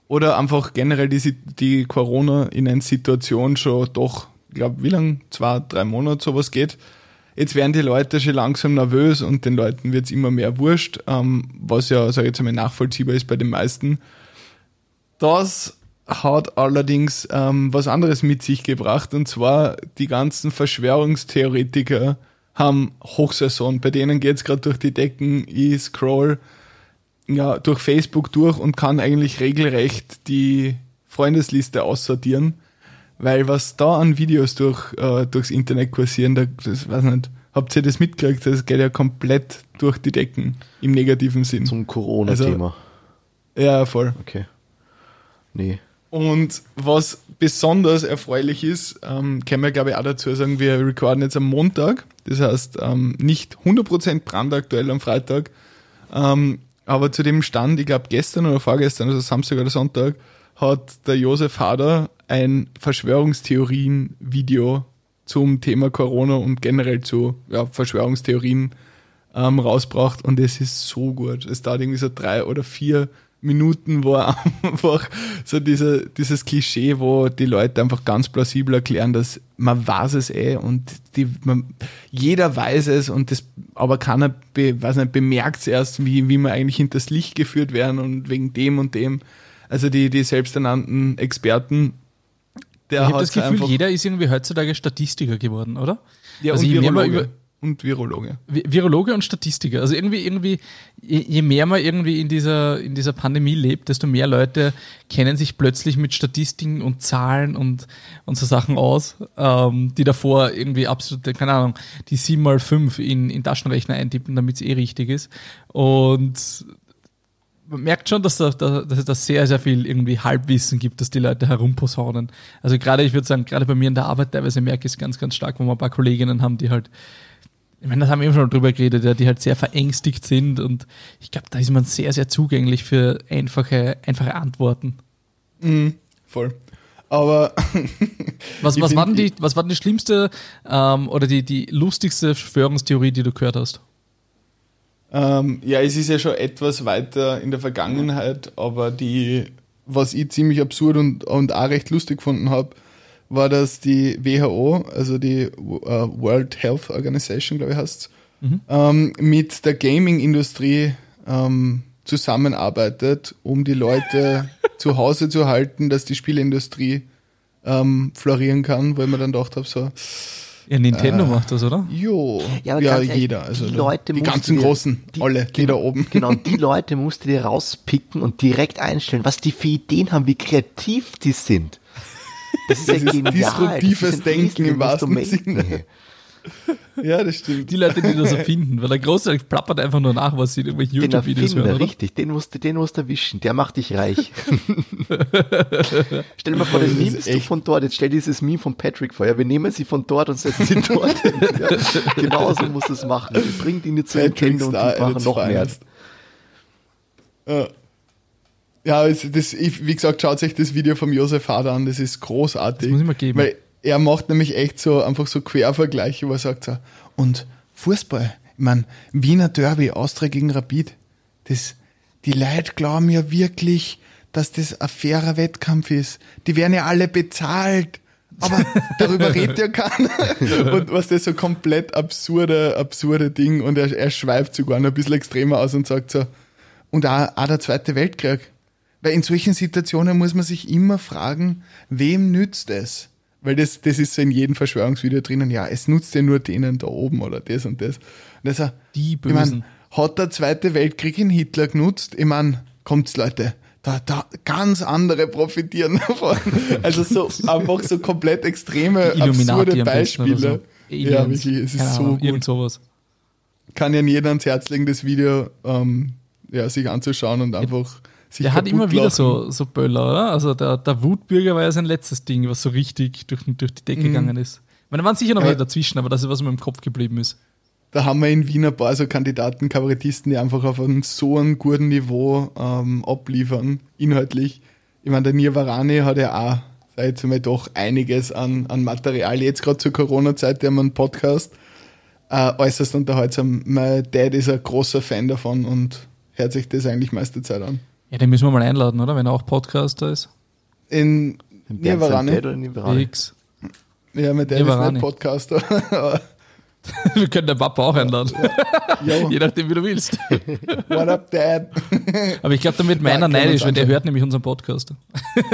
oder einfach generell die, die Corona-Situation schon doch, ich glaube, wie lang? Zwei, drei Monate sowas geht. Jetzt werden die Leute schon langsam nervös und den Leuten wird es immer mehr wurscht, ähm, was ja, sag ich jetzt mal, nachvollziehbar ist bei den meisten. Das hat allerdings ähm, was anderes mit sich gebracht und zwar die ganzen Verschwörungstheoretiker, haben Hochsaison. Bei denen geht es gerade durch die Decken. Ich scroll ja, durch Facebook durch und kann eigentlich regelrecht die Freundesliste aussortieren. Weil was da an Videos durch, äh, durchs Internet kursieren, da, das weiß nicht, habt ihr das mitgekriegt? Das geht ja komplett durch die Decken im negativen Sinn. Zum Corona-Thema. Also, ja, voll. Okay. Nee. Und was besonders erfreulich ist, ähm, können wir glaube ich auch dazu sagen, wir recorden jetzt am Montag, das heißt ähm, nicht 100% brandaktuell am Freitag, ähm, aber zu dem Stand, ich glaube gestern oder vorgestern, also Samstag oder Sonntag, hat der Josef Hader ein Verschwörungstheorien-Video zum Thema Corona und generell zu ja, Verschwörungstheorien ähm, rausgebracht und es ist so gut. Es dauert irgendwie so drei oder vier Minuten, wo er einfach so diese, dieses Klischee, wo die Leute einfach ganz plausibel erklären, dass man weiß es eh und die, man, jeder weiß es und das, aber keiner be, weiß nicht, bemerkt es erst, wie, wie man eigentlich hinters Licht geführt werden und wegen dem und dem. Also die, die selbsternannten Experten, der ich habe das Gefühl, jeder ist irgendwie heutzutage Statistiker geworden, oder? Ja, also und je mehr man über, und Virologe. Virologe und Statistiker. Also irgendwie, irgendwie, je mehr man irgendwie in dieser, in dieser Pandemie lebt, desto mehr Leute kennen sich plötzlich mit Statistiken und Zahlen und, und so Sachen aus, ähm, die davor irgendwie absolut, keine Ahnung, die 7 mal 5 in, in Taschenrechner eintippen, damit es eh richtig ist. Und man merkt schon, dass, da, dass es da sehr, sehr viel irgendwie Halbwissen gibt, dass die Leute herumposaunen. Also gerade, ich würde sagen, gerade bei mir in der Arbeit teilweise merke ich es ganz, ganz stark, wo wir ein paar Kolleginnen haben, die halt ich meine, das haben wir eben schon drüber geredet, ja, die halt sehr verängstigt sind und ich glaube, da ist man sehr, sehr zugänglich für einfache, einfache Antworten. Mhm, voll. Aber was, was, war denn die, was war denn die schlimmste ähm, oder die, die lustigste Verschwörungstheorie, die du gehört hast? Ähm, ja, es ist ja schon etwas weiter in der Vergangenheit, aber die, was ich ziemlich absurd und, und auch recht lustig gefunden habe, war das die WHO, also die uh, World Health Organization, glaube ich, heißt mhm. ähm, mit der Gaming-Industrie ähm, zusammenarbeitet, um die Leute zu Hause zu halten, dass die Spielindustrie ähm, florieren kann, weil man dann gedacht habe, so. Ja, Nintendo äh, macht das, oder? Jo, ja, ja jeder. Also die, Leute die ganzen dir, großen, die, alle, die genau, da oben. Genau, die Leute musst du dir rauspicken und direkt einstellen, was die für Ideen haben, wie kreativ die sind. Das ist das ja genial. Disruptives Denken im wahrsten Sinne. Ja, das stimmt. Die Leute, die das so finden, weil der Großteil plappert einfach nur nach, was sie in irgendwelchen YouTube-Videos hören. Oder? Richtig, den musst, du, den musst du erwischen, der macht dich reich. stell dir mal vor, den nimmst du von dort, jetzt stell dieses Meme von Patrick vor, ja, wir nehmen sie von dort und setzen sie dort hin. Ja, genauso muss es machen. Wir bringen ihn zu Nintendo und die machen noch mehr. Ja. Ja, das, wie gesagt, schaut euch das Video vom Josef Hader an, das ist großartig. Das muss ich mal geben. Weil er macht nämlich echt so einfach so Quervergleiche, wo er sagt so, und Fußball, ich meine, Wiener Derby, Austria gegen Rapid, das, die Leute glauben ja wirklich, dass das ein fairer Wettkampf ist. Die werden ja alle bezahlt. Aber darüber redet ja keiner. Und was das so komplett absurde, absurde Ding. Und er, er schweift sogar noch ein bisschen extremer aus und sagt so, und auch, auch der Zweite Weltkrieg. Weil in solchen Situationen muss man sich immer fragen, wem nützt es? Weil das, das ist so in jedem Verschwörungsvideo drinnen, ja, es nutzt ja nur denen da oben oder das und das. Und das also, Die Bösen. Ich mein, hat der Zweite Weltkrieg in Hitler genutzt? Ich meine, kommt's Leute, da, da ganz andere profitieren davon. Also so einfach so komplett extreme, absurde Beispiele. So. Ja, wirklich, es ist Keine so Ahnung, gut. Sowas. Kann ja jeder ans Herz legen, das Video ähm, ja, sich anzuschauen und einfach der hat immer wieder so, so Böller, oder? Also der, der Wutbürger war ja sein letztes Ding, was so richtig durch, durch die Decke mhm. gegangen ist. Ich meine, da waren sicher noch ja. dazwischen, aber das ist, was mir im Kopf geblieben ist. Da haben wir in Wien ein paar so Kandidaten, Kabarettisten, die einfach auf einem so einem guten Niveau ähm, abliefern, inhaltlich. Ich meine, der Nirvarani hat ja auch, sag jetzt mal, doch einiges an, an Material. Jetzt gerade zur Corona-Zeit, der haben einen Podcast, äh, äußerst unterhaltsam. Mein Dad ist ein großer Fan davon und hört sich das eigentlich meiste Zeit an. Ja, den müssen wir mal einladen, oder? Wenn er auch Podcaster ist. In Nivarani. X. Ja, mit der ist nicht Podcaster. wir können den Papa auch einladen. Ja. Je nachdem, wie du willst. What up, Dad? Aber ich glaube, damit meiner ja, neidisch, weil der hört nämlich unseren Podcast.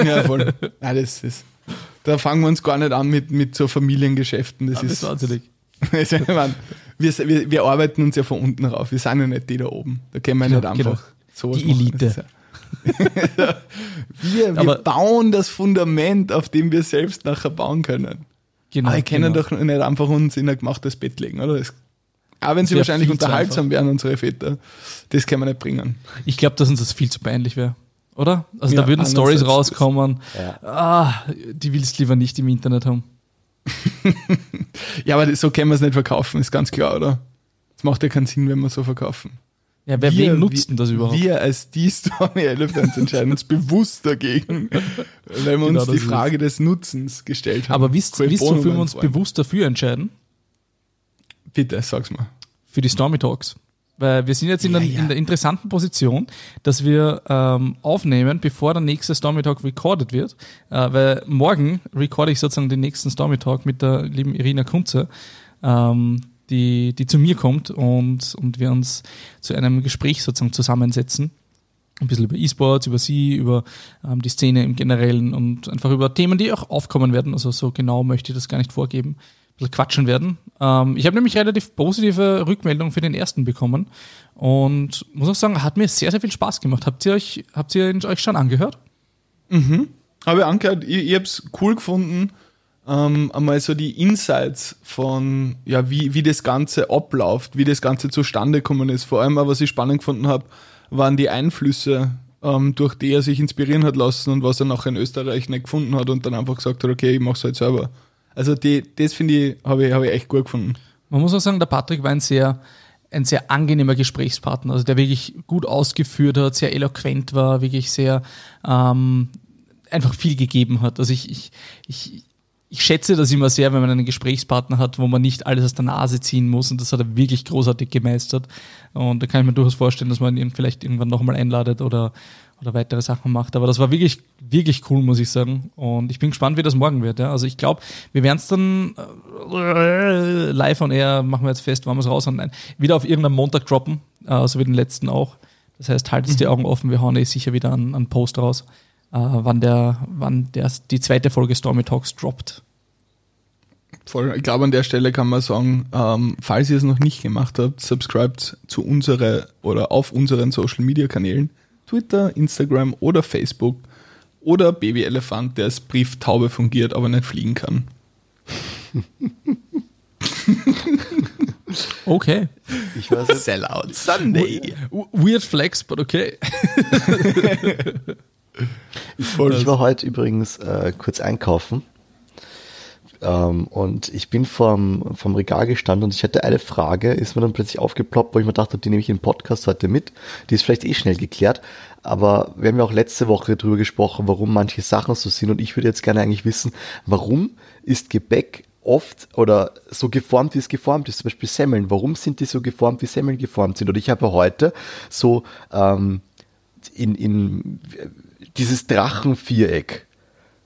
ja, voll. Nein, das ist, da fangen wir uns gar nicht an mit, mit so Familiengeschäften. Das, ja, ist wahnsinnig. Also, wir, wir, wir, arbeiten uns ja von unten rauf. Wir sind ja nicht die da oben. Da können wir ja, nicht einfach genau. so Die Elite. wir, wir bauen das Fundament, auf dem wir selbst nachher bauen können. Genau, Aber wir können genau. doch nicht einfach uns in ein gemachtes Bett legen, oder? Das, auch wenn sie wahrscheinlich unterhaltsam wären, unsere Väter, das können wir nicht bringen. Ich glaube, dass uns das viel zu peinlich wäre. Oder? Also ja, da würden Stories rauskommen. Ja. Ah, die willst du lieber nicht im Internet haben. ja, aber so können wir es nicht verkaufen, ist ganz klar, oder? Es macht ja keinen Sinn, wenn wir so verkaufen. Ja, wer wir, wen nutzt denn das überhaupt? Wir als die Stormy Elephants entscheiden uns bewusst dagegen, weil wir genau, uns die Frage ist. des Nutzens gestellt haben. Aber wisst, wisst ihr, wofür wir uns bewusst dafür entscheiden? Bitte, sag's mal. Für die Stormy Talks. Weil wir sind jetzt in, ja, der, ja. in der interessanten Position, dass wir ähm, aufnehmen, bevor der nächste Stormy Talk recorded wird. Äh, weil morgen recorde ich sozusagen den nächsten Stormy Talk mit der lieben Irina Kunze. Ähm, die, die zu mir kommt und, und wir uns zu einem Gespräch sozusagen zusammensetzen. Ein bisschen über E-Sports, über sie, über ähm, die Szene im Generellen und einfach über Themen, die auch aufkommen werden. Also so genau möchte ich das gar nicht vorgeben. Ein bisschen quatschen werden. Ähm, ich habe nämlich relativ positive Rückmeldungen für den ersten bekommen und muss auch sagen, hat mir sehr, sehr viel Spaß gemacht. Habt ihr euch, habt ihr euch schon angehört? Mhm. Habe ich angehört. Ich, ich habe es cool gefunden ähm, einmal so die Insights von, ja, wie, wie das Ganze abläuft, wie das Ganze zustande gekommen ist. Vor allem, auch, was ich spannend gefunden habe, waren die Einflüsse, ähm, durch die er sich inspirieren hat lassen und was er nachher in Österreich nicht gefunden hat und dann einfach gesagt hat, okay, ich mache es halt selber. Also die, das finde ich, habe ich, hab ich echt gut gefunden. Man muss auch sagen, der Patrick war ein sehr, ein sehr angenehmer Gesprächspartner, also der wirklich gut ausgeführt hat, sehr eloquent war, wirklich sehr ähm, einfach viel gegeben hat. Also ich, ich, ich, ich schätze das immer sehr, wenn man einen Gesprächspartner hat, wo man nicht alles aus der Nase ziehen muss und das hat er wirklich großartig gemeistert. Und da kann ich mir durchaus vorstellen, dass man ihn vielleicht irgendwann nochmal einladet oder, oder weitere Sachen macht. Aber das war wirklich, wirklich cool, muss ich sagen. Und ich bin gespannt, wie das morgen wird. Ja. Also ich glaube, wir werden es dann äh, live on air, machen wir jetzt fest, wollen wir es raus und nein, wieder auf irgendeinem Montag droppen, äh, so wie den letzten auch. Das heißt, haltet mhm. die Augen offen, wir hauen eh sicher wieder einen, einen Post raus, wann, der, wann der, die zweite Folge Stormy Talks droppt. Voll. Ich glaube, an der Stelle kann man sagen, ähm, falls ihr es noch nicht gemacht habt, subscribt zu unsere oder auf unseren Social Media Kanälen, Twitter, Instagram oder Facebook oder Babyelefant, der als Brieftaube fungiert, aber nicht fliegen kann. okay. Ich weiß. Sellout Sunday. Weird flex, but okay. ich, ich war heute übrigens äh, kurz einkaufen ähm, und ich bin vom, vom Regal gestanden und ich hatte eine Frage, ist mir dann plötzlich aufgeploppt, wo ich mir dachte, die nehme ich im Podcast heute mit. Die ist vielleicht eh schnell geklärt, aber wir haben ja auch letzte Woche darüber gesprochen, warum manche Sachen so sind und ich würde jetzt gerne eigentlich wissen, warum ist Gebäck oft oder so geformt, wie es geformt ist, zum Beispiel Semmeln. Warum sind die so geformt, wie Semmeln geformt sind? Und ich habe heute so ähm, in, in dieses Drachenviereck,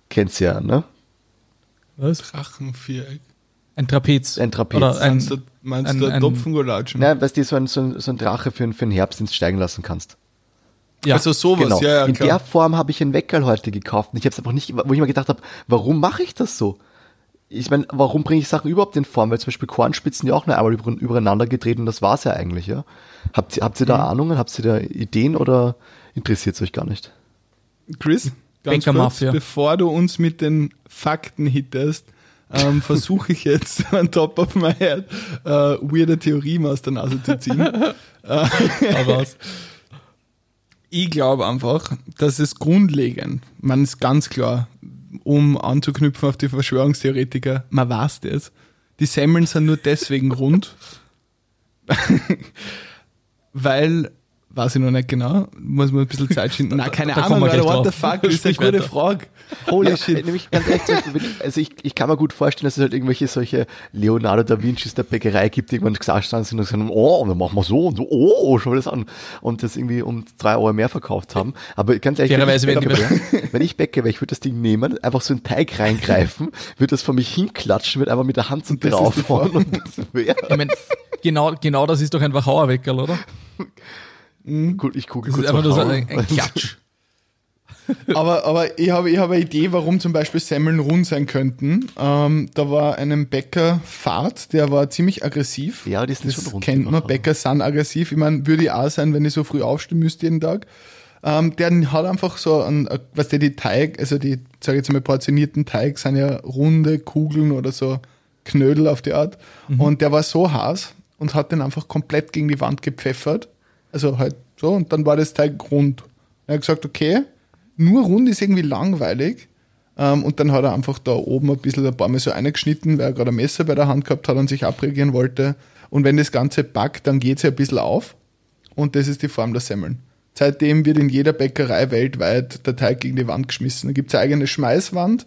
kennt's ja, ne? Was? Drachenviereck. Ein Trapez. Ein Trapez. Oder ein, meinst du, meinst ein, du ein, Topfengulatschen? Nein, weißt du, so ein, so ein, so ein Drache für, für den Herbst, den du steigen lassen kannst. Ja, also sowas, genau. ja, ja, In der Form habe ich ein Weckerl heute gekauft und ich habe es einfach nicht, wo ich mir gedacht habe, warum mache ich das so? Ich meine, warum bringe ich Sachen überhaupt in Form? Weil zum Beispiel Kornspitzen ja auch nur einmal über, übereinander gedreht und das war es ja eigentlich, ja. Habt ihr, habt ihr da mhm. Ahnungen, habt ihr da Ideen oder interessiert es euch gar nicht? Chris, ganz kurz, bevor du uns mit den Fakten hittest, ähm, versuche ich jetzt on top of my head äh, weirde Theorien aus der Nase zu ziehen. äh, ich glaube einfach, dass es grundlegend, man ist ganz klar, um anzuknüpfen auf die Verschwörungstheoretiker, man weiß das. Die Semmeln sind nur deswegen rund, weil Weiß ich noch nicht genau. Muss man ein bisschen Zeit schinden. Nein, keine da, da Ahnung, Alter, what the fuck, das ist eine gute weiter. Frage. Holy ja, shit. Nämlich ganz ehrlich, also ich, ich kann mir gut vorstellen, dass es halt irgendwelche solche Leonardo da Vinci der Bäckerei gibt, die irgendwann gesagt sind und gesagt oh, dann machen wir so und so, oh, schau mal das an. Und das irgendwie um drei Euro mehr verkauft haben. Aber ganz ehrlich, wenn ich, Bäcker wäre, wenn ich Bäcker wäre, ich würde das Ding nehmen, einfach so einen Teig reingreifen, würde das vor mich hinklatschen, würde einfach mit der Hand so draufhauen und das wäre. Ich mein, genau, genau das ist doch einfach Hauerweckerl, oder? Mhm. Gut, ich gucke das kurz ist einfach nur so ein, ein Klatsch. aber, aber ich habe ich hab eine Idee, warum zum Beispiel Semmeln rund sein könnten. Ähm, da war ein Bäcker Fahrt, der war ziemlich aggressiv. Ja, die sind das schon rund. kennt man, Bäcker sind aggressiv. Ich meine, würde ich auch sein, wenn ich so früh aufstehen müsste jeden Tag. Ähm, der hat einfach so ein, was der die Teig, also die, sage ich jetzt mal, portionierten Teig sind ja runde Kugeln oder so Knödel auf die Art. Mhm. Und der war so heiß und hat den einfach komplett gegen die Wand gepfeffert. Also halt so, und dann war das Teig rund. Er hat gesagt, okay, nur rund ist irgendwie langweilig. Ähm, und dann hat er einfach da oben ein bisschen ein paar Mal so eingeschnitten, weil er gerade ein Messer bei der Hand gehabt hat und sich abregieren wollte. Und wenn das Ganze backt, dann geht es ja ein bisschen auf. Und das ist die Form der Semmeln. Seitdem wird in jeder Bäckerei weltweit der Teig gegen die Wand geschmissen. Da gibt es eine eigene Schmeißwand,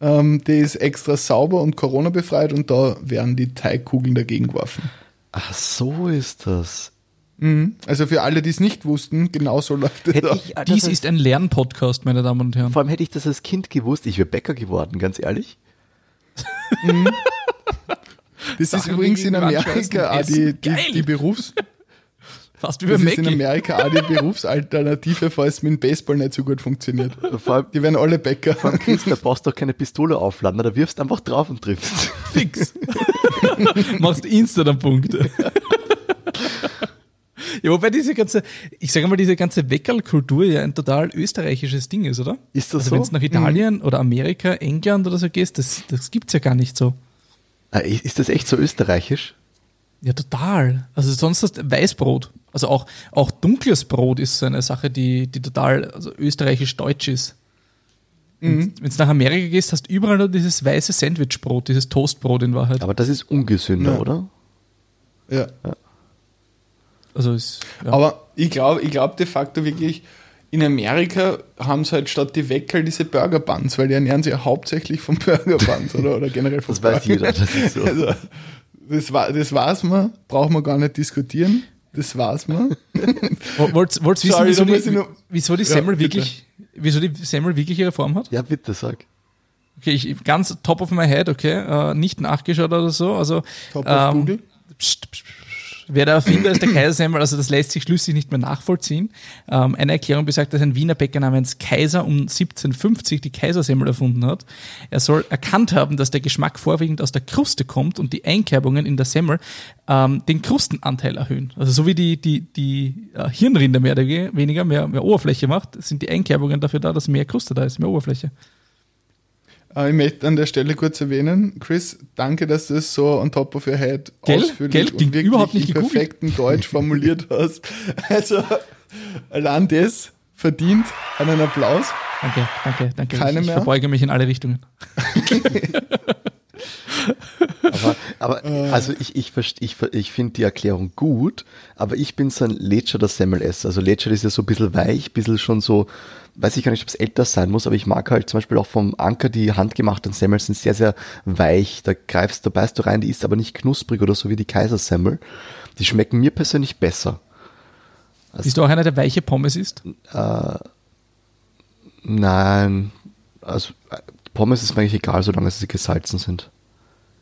ähm, die ist extra sauber und Corona befreit und da werden die Teigkugeln dagegen geworfen. Ach, so ist das. Mhm. Also für alle, die es nicht wussten, genau so läuft es. Ich, Dies ist ein Lernpodcast, meine Damen und Herren. Vor allem hätte ich das als Kind gewusst, ich wäre Bäcker geworden, ganz ehrlich. Mhm. Das Sachen ist übrigens in Amerika auch die, die, die Berufs... Fast wie das ist in Amerika auch die Berufsalternative, falls mit dem Baseball nicht so gut funktioniert. Allem, die werden alle Bäcker. Vor allem Chris, da brauchst du doch keine Pistole aufladen, da wirfst einfach drauf und triffst. Fix. Machst instant einen Punkt. Ja, wobei diese ganze, ich sage mal, diese ganze Weckerlkultur ja ein total österreichisches Ding ist, oder? Ist das also so? Wenn du nach Italien mhm. oder Amerika, England oder so gehst, das, das es ja gar nicht so. Ah, ist das echt so österreichisch? Ja, total. Also sonst das Weißbrot. Also auch, auch dunkles Brot ist so eine Sache, die, die total also österreichisch-deutsch ist. Mhm. Wenn du nach Amerika gehst, hast du überall nur dieses weiße Sandwichbrot, dieses Toastbrot in Wahrheit. Aber das ist ungesünder, ja. oder? Ja. ja. Also ist, ja. Aber ich glaube ich glaub de facto wirklich, in Amerika haben sie halt statt die Weckel diese Burger Buns, weil die ernähren sich ja hauptsächlich von Burger Buns oder, oder generell von Das Burger. weiß jeder, das ist so. Also, das, war, das weiß man, brauchen wir gar nicht diskutieren. Das weiß man. Wollt ihr wissen, Sorry, wieso, die, nur, wieso die Semmel ja, wirklich, wieso die Semmel wirklich ihre Form hat? Ja, bitte, sag. Okay, ich, ganz top of my head, okay, äh, nicht nachgeschaut oder so, also. Top ähm, of Google? Pst, pst, pst, falsch. Wer der Erfinder ist der Kaisersemmel, also das lässt sich schließlich nicht mehr nachvollziehen. Ähm, eine Erklärung besagt, dass ein Wiener Bäcker namens Kaiser um 1750 die Kaisersemmel erfunden hat. Er soll erkannt haben, dass der Geschmack vorwiegend aus der Kruste kommt und die Einkerbungen in der Semmel ähm, den Krustenanteil erhöhen. Also so wie die, die, die äh, Hirnrinde mehr oder weniger mehr, mehr Oberfläche macht, sind die Einkerbungen dafür da, dass mehr Kruste da ist, mehr Oberfläche. Äh, ich möchte an der Stelle kurz erwähnen, Chris, danke, dass du es so on top of your head Gell? ausführlich Gell? und wirklich überhaupt nicht im perfekten Deutsch formuliert hast. Also allein das verdient einen Applaus. Danke, danke, danke. Keine ich, ich verbeuge mich in alle Richtungen. aber, aber also ich, ich, ich, ich finde die Erklärung gut, aber ich bin so ein Letscher der Semmelesser. Also Letscher ist ja so ein bisschen weich, ein bisschen schon so, weiß ich gar nicht, ob es älter sein muss, aber ich mag halt zum Beispiel auch vom Anker die handgemachten Semmeln sind sehr, sehr weich. Da greifst, da beißt du rein, die ist aber nicht knusprig oder so wie die Kaisersemmel. Die schmecken mir persönlich besser. Also, Bist du auch einer, der weiche Pommes isst? Äh, nein. Also Pommes ist mir eigentlich egal, solange sie gesalzen sind.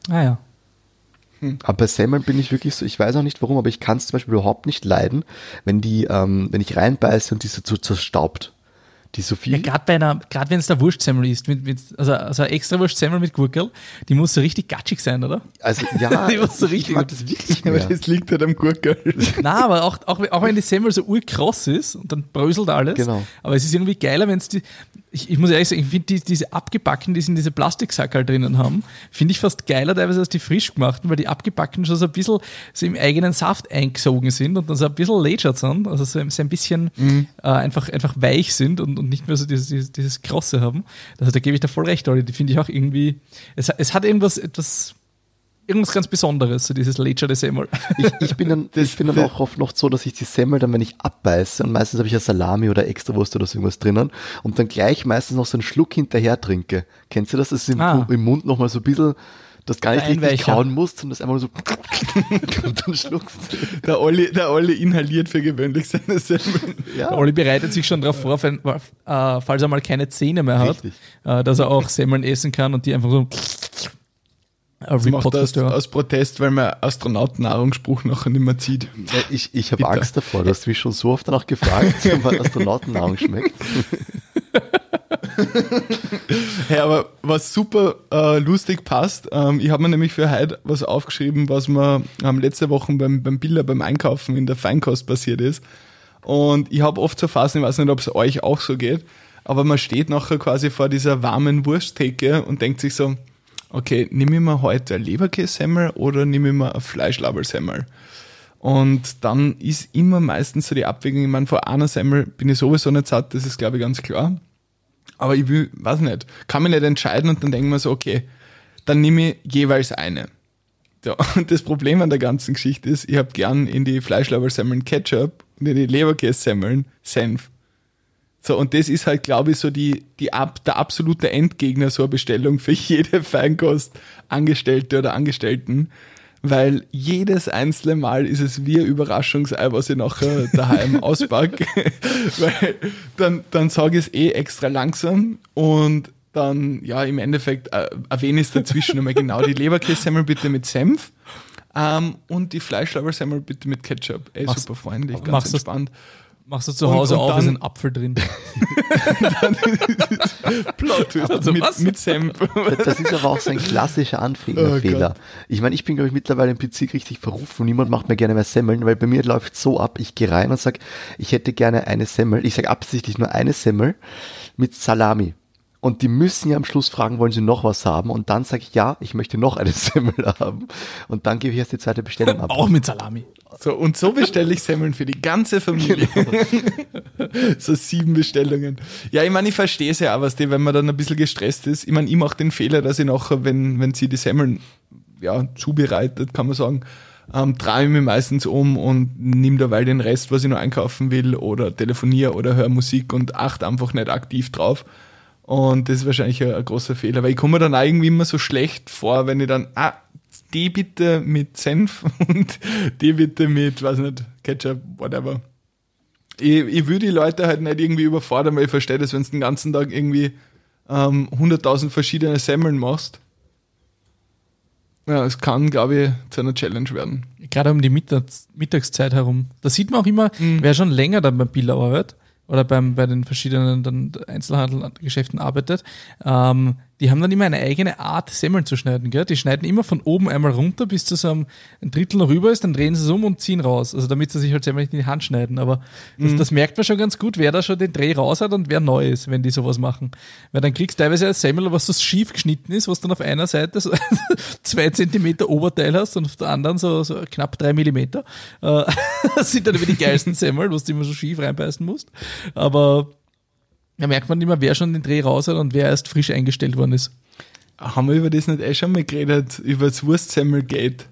Ah ja. Hm. Aber bei Semmeln bin ich wirklich so, ich weiß auch nicht warum, aber ich kann es zum Beispiel überhaupt nicht leiden, wenn die, ähm, wenn ich reinbeiße und die so zerstaubt. Die. Ja, gerade bei einer, gerade wenn es der Wurstsemmel ist, mit, mit, also, also extra Wurstsemmel mit Gurkel, die muss so richtig gatschig sein, oder? Also ja, die muss so richtig, ich mag das wirklich mehr. Aber das liegt halt am Gurkel. Nein, aber auch, auch, auch wenn die Semmel so urkross ist und dann bröselt alles. Genau. Aber es ist irgendwie geiler, wenn es die, ich, ich muss ehrlich sagen, ich finde die, diese abgebacken, die sie in diese Plastiksackerl drinnen haben, finde ich fast geiler teilweise als die frisch gemachten, weil die abgebacken schon so ein bisschen so im eigenen Saft eingesogen sind und dann so ein bisschen lätschert sind, also so, so ein bisschen mhm. äh, einfach, einfach weich sind und, und nicht mehr so dieses, dieses, dieses Krosse haben. Also da gebe ich da voll recht, Olli. Die finde ich auch irgendwie, es, es hat irgendwas, etwas irgendwas ganz Besonderes, so dieses lätscherte Semmel. Ich, ich bin dann, ich bin dann auch oft noch so, dass ich die Semmel dann, wenn ich abbeiße, und meistens habe ich ja Salami oder Extrawurst oder so irgendwas drinnen, und dann gleich meistens noch so einen Schluck hinterher trinke. Kennst du das? Das ist im, ah. im Mund nochmal so ein bisschen, das gar nicht richtig kauen musst, sondern das einfach nur so und dann schluckst Der Olli, der Olli inhaliert für gewöhnlich seine Semmel. Ja. Der Olli bereitet sich schon darauf vor, wenn, äh, falls er mal keine Zähne mehr hat, äh, dass er auch Semmeln essen kann und die einfach so das macht das aus Protest, weil man Astronautennahrungsspruch nachher nicht mehr zieht. Ja, ich ich habe Angst davor. Du hast mich schon so oft danach gefragt, ob Astronautennahrung schmeckt. hey, aber was super äh, lustig passt, ähm, ich habe mir nämlich für heute was aufgeschrieben, was mir ähm, letzte Woche beim, beim Bilder beim Einkaufen in der Feinkost passiert ist. Und ich habe oft so Phasen, ich weiß nicht, ob es euch auch so geht, aber man steht nachher quasi vor dieser warmen Wursttheke und denkt sich so, okay, nehme ich mir heute ein Leberkässemmel oder nehme ich mir ein Fleischlabersemmel? Und dann ist immer meistens so die Abwägung, ich meine, vor einer Semmel bin ich sowieso nicht satt, das ist glaube ich ganz klar. Aber ich will, weiß nicht, kann mich nicht entscheiden und dann denke ich mir so, okay, dann nehme ich jeweils eine. Ja, und das Problem an der ganzen Geschichte ist, ich habe gern in die Fleischlabersemmeln Ketchup und in die Leberkässemmeln Senf. So, und das ist halt, glaube ich, so die, die ab, der absolute Endgegner so eine Bestellung für jede Feinkostangestellte oder Angestellten. Weil jedes einzelne Mal ist es wie ein Überraschungsei, was ich nachher daheim auspacke. weil dann, dann sage ich es eh extra langsam und dann, ja, im Endeffekt äh, erwähne ich es dazwischen nochmal genau. Die Leberkässemmel bitte mit Senf ähm, und die Fleischlabersemmel bitte mit Ketchup. Ey, machst, super freundlich, ganz entspannt. Das, Machst du zu Hause und, und auf, ist ein Apfel drin. Plot also mit, mit Senf. Das ist aber auch so ein klassischer Anfängerfehler. Oh ich meine, ich bin, glaube ich, mittlerweile im PC richtig verrufen. Niemand macht mir gerne mehr Semmeln, weil bei mir läuft so ab, ich gehe rein und sage, ich hätte gerne eine Semmel. Ich sage absichtlich nur eine Semmel mit Salami. Und die müssen ja am Schluss fragen, wollen sie noch was haben? Und dann sage ich, ja, ich möchte noch eine Semmel haben. Und dann gebe ich erst die zweite Bestellung ab. Auch mit Salami. So, und so bestelle ich Semmeln für die ganze Familie. Genau. so sieben Bestellungen. Ja, ich meine, ich verstehe es ja auch, was die, wenn man dann ein bisschen gestresst ist. Ich meine, ich mache den Fehler, dass ich nachher, wenn, wenn sie die Semmeln ja, zubereitet, kann man sagen, ähm, drehe ich mich meistens um und nehme dabei den Rest, was ich noch einkaufen will, oder telefoniere oder höre Musik und achte einfach nicht aktiv drauf. Und das ist wahrscheinlich ein, ein großer Fehler, weil ich komme mir dann irgendwie immer so schlecht vor, wenn ich dann, ah, die bitte mit Senf und die bitte mit, weiß nicht, Ketchup, whatever. Ich, ich will die Leute halt nicht irgendwie überfordern, weil ich verstehe das, wenn du den ganzen Tag irgendwie ähm, 100.000 verschiedene Semmeln machst, Ja, es kann, glaube ich, zu einer Challenge werden. Gerade um die Mittags Mittagszeit herum. Da sieht man auch immer, mhm. wer schon länger dann beim Biller arbeitet oder beim, bei den verschiedenen Einzelhandelgeschäften arbeitet, ähm, die haben dann immer eine eigene Art, Semmeln zu schneiden. Gell? Die schneiden immer von oben einmal runter, bis zu so einem ein Drittel noch rüber ist, dann drehen sie es um und ziehen raus. Also damit sie sich halt Semmeln nicht in die Hand schneiden. Aber das, mhm. das, merkt man schon ganz gut, wer da schon den Dreh raus hat und wer neu ist, wenn die sowas machen. Weil dann kriegst du teilweise ein Semmel, was so schief geschnitten ist, was dann auf einer Seite so zwei Zentimeter Oberteil hast und auf der anderen so, so knapp drei Millimeter. Äh, das sind dann immer die geilsten Semmel, was du immer so schief reinbeißen musst. Aber da merkt man immer, wer schon den Dreh raus hat und wer erst frisch eingestellt worden ist. Haben wir über das nicht eh schon mal geredet? Über das Wurstsemmelgate?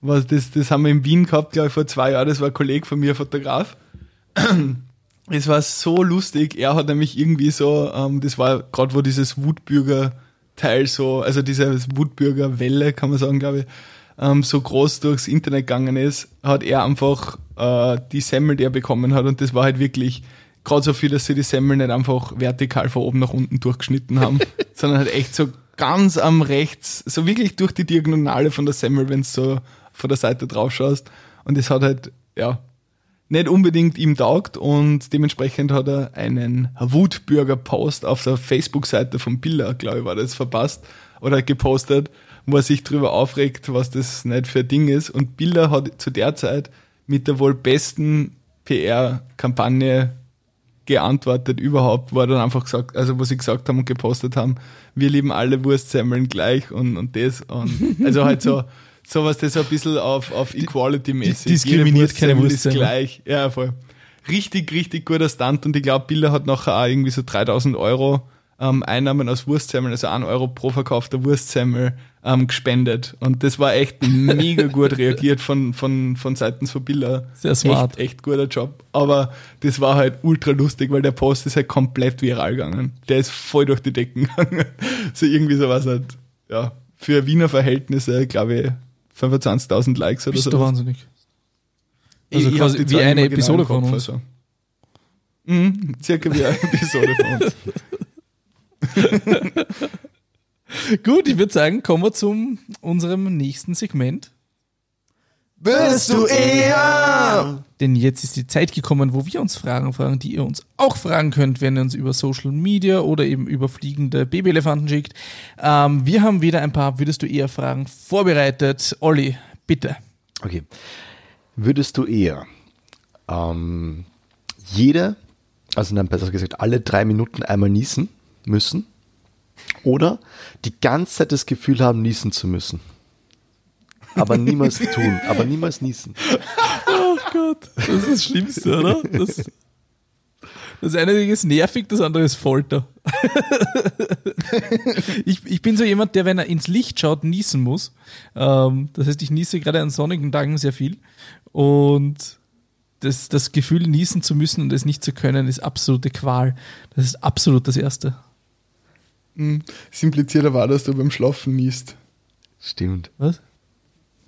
Was, das, das haben wir in Wien gehabt, glaube ich, vor zwei Jahren. Das war ein Kollege von mir, Fotograf. Es war so lustig. Er hat nämlich irgendwie so, ähm, das war gerade, wo dieses Wutbürger-Teil so, also diese Wutbürger-Welle, kann man sagen, glaube ich, ähm, so groß durchs Internet gegangen ist, hat er einfach äh, die Semmel, die er bekommen hat. Und das war halt wirklich gerade so viel, dass sie die Semmel nicht einfach vertikal von oben nach unten durchgeschnitten haben, sondern halt echt so ganz am rechts, so wirklich durch die Diagonale von der Semmel, wenn du so von der Seite drauf schaust. Und es hat halt, ja, nicht unbedingt ihm taugt und dementsprechend hat er einen Wutbürger-Post auf der Facebook-Seite von Billa, glaube ich, war das verpasst oder gepostet, wo er sich darüber aufregt, was das nicht für ein Ding ist. Und Billa hat zu der Zeit mit der wohl besten PR-Kampagne geantwortet überhaupt, war dann einfach gesagt, also was sie gesagt haben und gepostet haben, wir lieben alle Wurstsemmeln gleich und, und das und also halt so sowas, das so ein bisschen auf, auf Equality-mäßig. Diskriminiert keine ist gleich. Ja, voll. Richtig, richtig guter Stunt und ich glaube, Bilder hat nachher auch irgendwie so 3000 Euro ähm, Einnahmen aus Wurstsemmeln, also 1 Euro pro verkaufter Wurstsemmel ähm, gespendet. Und das war echt mega gut reagiert von, von, von seitens von Billa. Sehr smart. Echt, echt guter Job. Aber das war halt ultra lustig, weil der Post ist halt komplett viral gegangen. Der ist voll durch die Decken gegangen. so irgendwie sowas halt, ja, für Wiener Verhältnisse, glaube ich, 25.000 Likes oder so. Bist du wahnsinnig. Also ich, quasi wie eine Episode genau von uns. Also. Mhm, circa wie eine Episode von uns. Gut, ich würde sagen, kommen wir zu unserem nächsten Segment. Bist du eher? Denn jetzt ist die Zeit gekommen, wo wir uns Fragen fragen, die ihr uns auch fragen könnt, wenn ihr uns über Social Media oder eben über fliegende Babyelefanten schickt. Ähm, wir haben wieder ein paar Würdest du eher Fragen vorbereitet. Olli, bitte. Okay. Würdest du eher ähm, jede, also dann besser gesagt alle drei Minuten einmal niesen müssen? Oder die ganze Zeit das Gefühl haben, niesen zu müssen. Aber niemals tun, aber niemals niesen. Oh Gott, das ist das Schlimmste, oder? Das, das eine Ding ist nervig, das andere ist Folter. ich, ich bin so jemand, der, wenn er ins Licht schaut, niesen muss. Ähm, das heißt, ich niese gerade an sonnigen Tagen sehr viel. Und das, das Gefühl, niesen zu müssen und es nicht zu können, ist absolute Qual. Das ist absolut das Erste. Hm, es impliziert aber auch, dass du beim Schlafen niest. Stimmt. Was?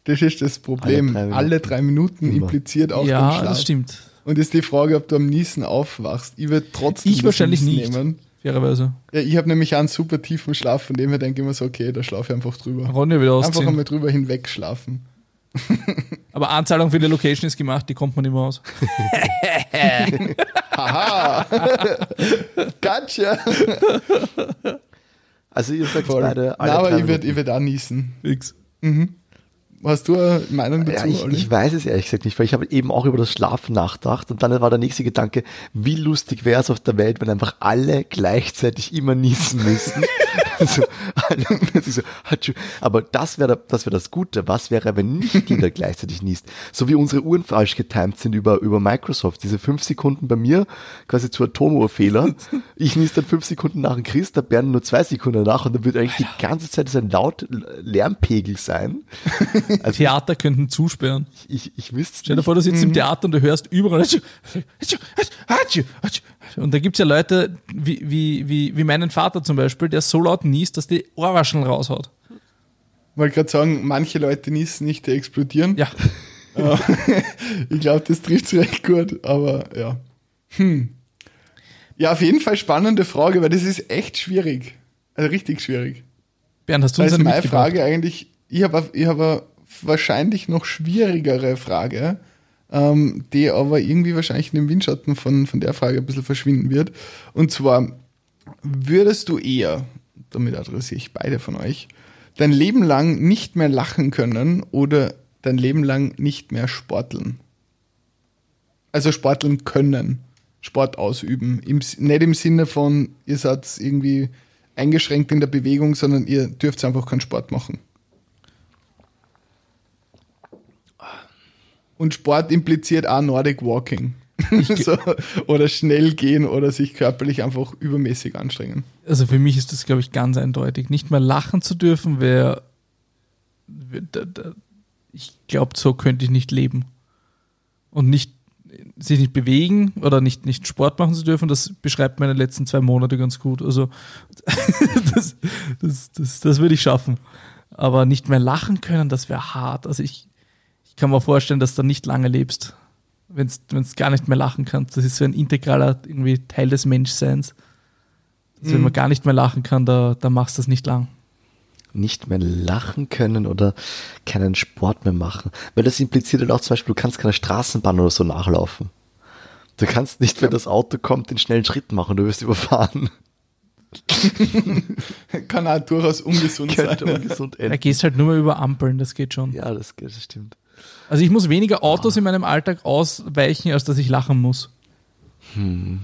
Das ist das Problem. Alle drei Minuten, Alle drei Minuten impliziert auch ja, Schlaf. Ja, das stimmt. Und ist die Frage, ob du am Niesen aufwachst. Ich würde trotzdem Ich wahrscheinlich nicht. Nehmen. Fairerweise. Ja, ich habe nämlich einen super tiefen Schlaf, von dem her denke ich mir so, okay, da schlafe ich einfach drüber. Ronja wieder ausziehen. Einfach einmal drüber hinweg schlafen. Aber Anzahlung für die Location ist gemacht, die kommt man immer aus. Haha. gotcha. Also ihr sagt Voll. beide alle Nein, aber ich würde würd auch niesen. Fix. Mhm. Hast du eine Meinung dazu? Ja, ich, ich, weiß es ehrlich gesagt nicht, weil ich habe eben auch über das Schlafen nachgedacht und dann war der nächste Gedanke, wie lustig wäre es auf der Welt, wenn einfach alle gleichzeitig immer niesen müssten. so, so, aber das wäre das, wär das Gute. Was wäre, wenn nicht jeder gleichzeitig niest? So wie unsere Uhren falsch getimed sind über, über Microsoft. Diese fünf Sekunden bei mir quasi zu Atomuhrfehler. Ich nies dann fünf Sekunden nach dem Chris, der Bernd nur zwei Sekunden nach und dann wird eigentlich die ganze Zeit so ein laut Lärmpegel sein. Also Theater könnten zusperren. Ich, ich, ich wüsste Stell dir vor, du sitzt mhm. im Theater und du hörst überall und da gibt es ja Leute wie, wie, wie, wie meinen Vater zum Beispiel, der so laut niest, dass die Ohrwascheln raushaut. Ich wollte gerade sagen, manche Leute niesen nicht, die explodieren. Ja. ich glaube, das trifft es recht gut, aber ja. Hm. Ja, auf jeden Fall spannende Frage, weil das ist echt schwierig. Also richtig schwierig. Bernd, hast du uns eine meine Frage eigentlich, ich habe ich hab eine wahrscheinlich noch schwierigere Frage, ähm, die aber irgendwie wahrscheinlich in dem Windschatten von, von der Frage ein bisschen verschwinden wird. Und zwar, würdest du eher, damit adressiere ich beide von euch, dein Leben lang nicht mehr lachen können oder dein Leben lang nicht mehr sporteln? Also sporteln können, Sport ausüben. Im, nicht im Sinne von, ihr seid irgendwie eingeschränkt in der Bewegung, sondern ihr dürft einfach keinen Sport machen. Und Sport impliziert auch Nordic Walking. so, oder schnell gehen oder sich körperlich einfach übermäßig anstrengen. Also für mich ist das, glaube ich, ganz eindeutig. Nicht mehr lachen zu dürfen, wäre. Ich glaube, so könnte ich nicht leben. Und nicht sich nicht bewegen oder nicht, nicht Sport machen zu dürfen, das beschreibt meine letzten zwei Monate ganz gut. Also das, das, das, das würde ich schaffen. Aber nicht mehr lachen können, das wäre hart. Also ich, kann mir vorstellen, dass du nicht lange lebst, wenn du gar nicht mehr lachen kannst. Das ist so ein integraler irgendwie Teil des Menschseins. Also mhm. Wenn man gar nicht mehr lachen kann, da, da machst du das nicht lang. Nicht mehr lachen können oder keinen Sport mehr machen. Weil das impliziert halt auch zum Beispiel, du kannst keine Straßenbahn oder so nachlaufen. Du kannst nicht, wenn das Auto kommt, den schnellen Schritt machen, du wirst überfahren. Kann auch durchaus ungesund Könnte sein. Ungesund enden. Da gehst halt nur mal über Ampeln, das geht schon. Ja, das, das stimmt. Also ich muss weniger Autos in meinem Alltag ausweichen, als dass ich lachen muss. Hm.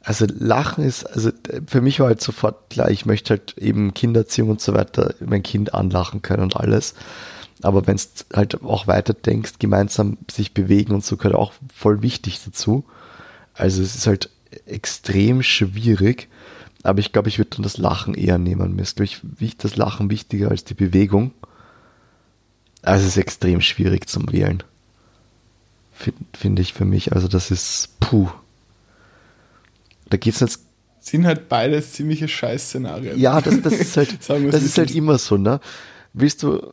Also Lachen ist, also für mich war halt sofort klar, ich möchte halt eben Kindererziehung und so weiter, mein Kind anlachen können und alles. Aber wenn es halt auch weiter denkst, gemeinsam sich bewegen und so gehört auch voll wichtig dazu. Also es ist halt extrem schwierig. Aber ich glaube, ich würde dann das Lachen eher nehmen. Mir ist, glaube ich, das Lachen wichtiger als die Bewegung. Also es ist extrem schwierig zum Wählen. Finde find ich für mich. Also das ist puh. Da geht's jetzt. Sind halt beides ziemliche Scheißszenarien. Ja, das, das ist halt, das ist halt immer so, ne? Willst du,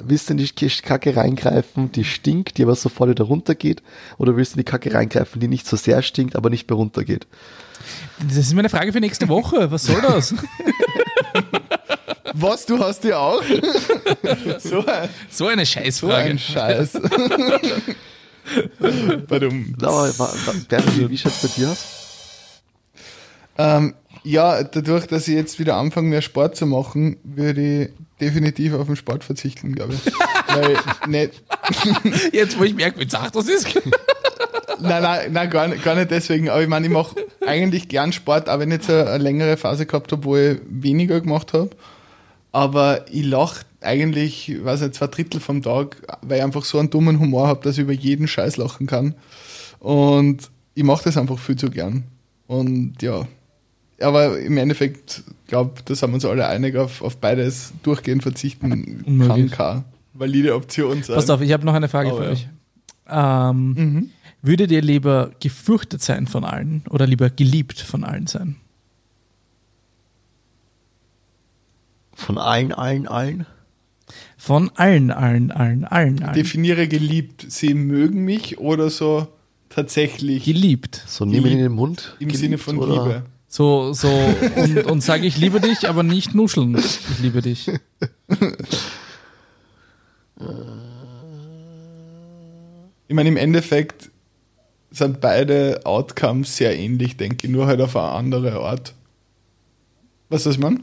willst du in die Kacke reingreifen, die stinkt, die aber sofort wieder runtergeht? Oder willst du in die Kacke reingreifen, die nicht so sehr stinkt, aber nicht mehr runtergeht? Das ist meine Frage für nächste Woche. Was soll das? Was, du hast die auch? so, ein, so eine Scheißfrage. So ein Scheiß. Warum? Bernd, wie schaut es bei dir aus? Ähm, ja, dadurch, dass ich jetzt wieder anfange, mehr Sport zu machen, würde ich definitiv auf den Sport verzichten, glaube ich. Weil nicht jetzt, wo ich merke, wie zart das ist. nein, nein, nein gar, nicht, gar nicht deswegen. Aber ich meine, ich mache eigentlich gern Sport, auch wenn ich jetzt eine, eine längere Phase gehabt habe, wo ich weniger gemacht habe. Aber ich lache eigentlich, weiß nicht, zwei Drittel vom Tag, weil ich einfach so einen dummen Humor habe, dass ich über jeden Scheiß lachen kann. Und ich mache das einfach viel zu gern. Und ja, aber im Endeffekt, glaube da sind wir uns alle einig, auf, auf beides durchgehend verzichten Unmöglich. kann keine valide Option sein. Pass auf, ich habe noch eine Frage oh, für ja. euch. Ähm, mhm. Würdet ihr lieber gefürchtet sein von allen oder lieber geliebt von allen sein? Von allen, allen, allen? Von allen, allen, allen, allen, allen. Definiere geliebt. Sie mögen mich oder so tatsächlich. Geliebt. So nehmen in den Mund. Im geliebt, Sinne von oder? Liebe. So, so, und, und sage ich liebe dich, aber nicht nuscheln. Ich liebe dich. Ich meine, im Endeffekt sind beide Outcomes sehr ähnlich, denke ich, nur halt auf eine andere Art. Was ist man?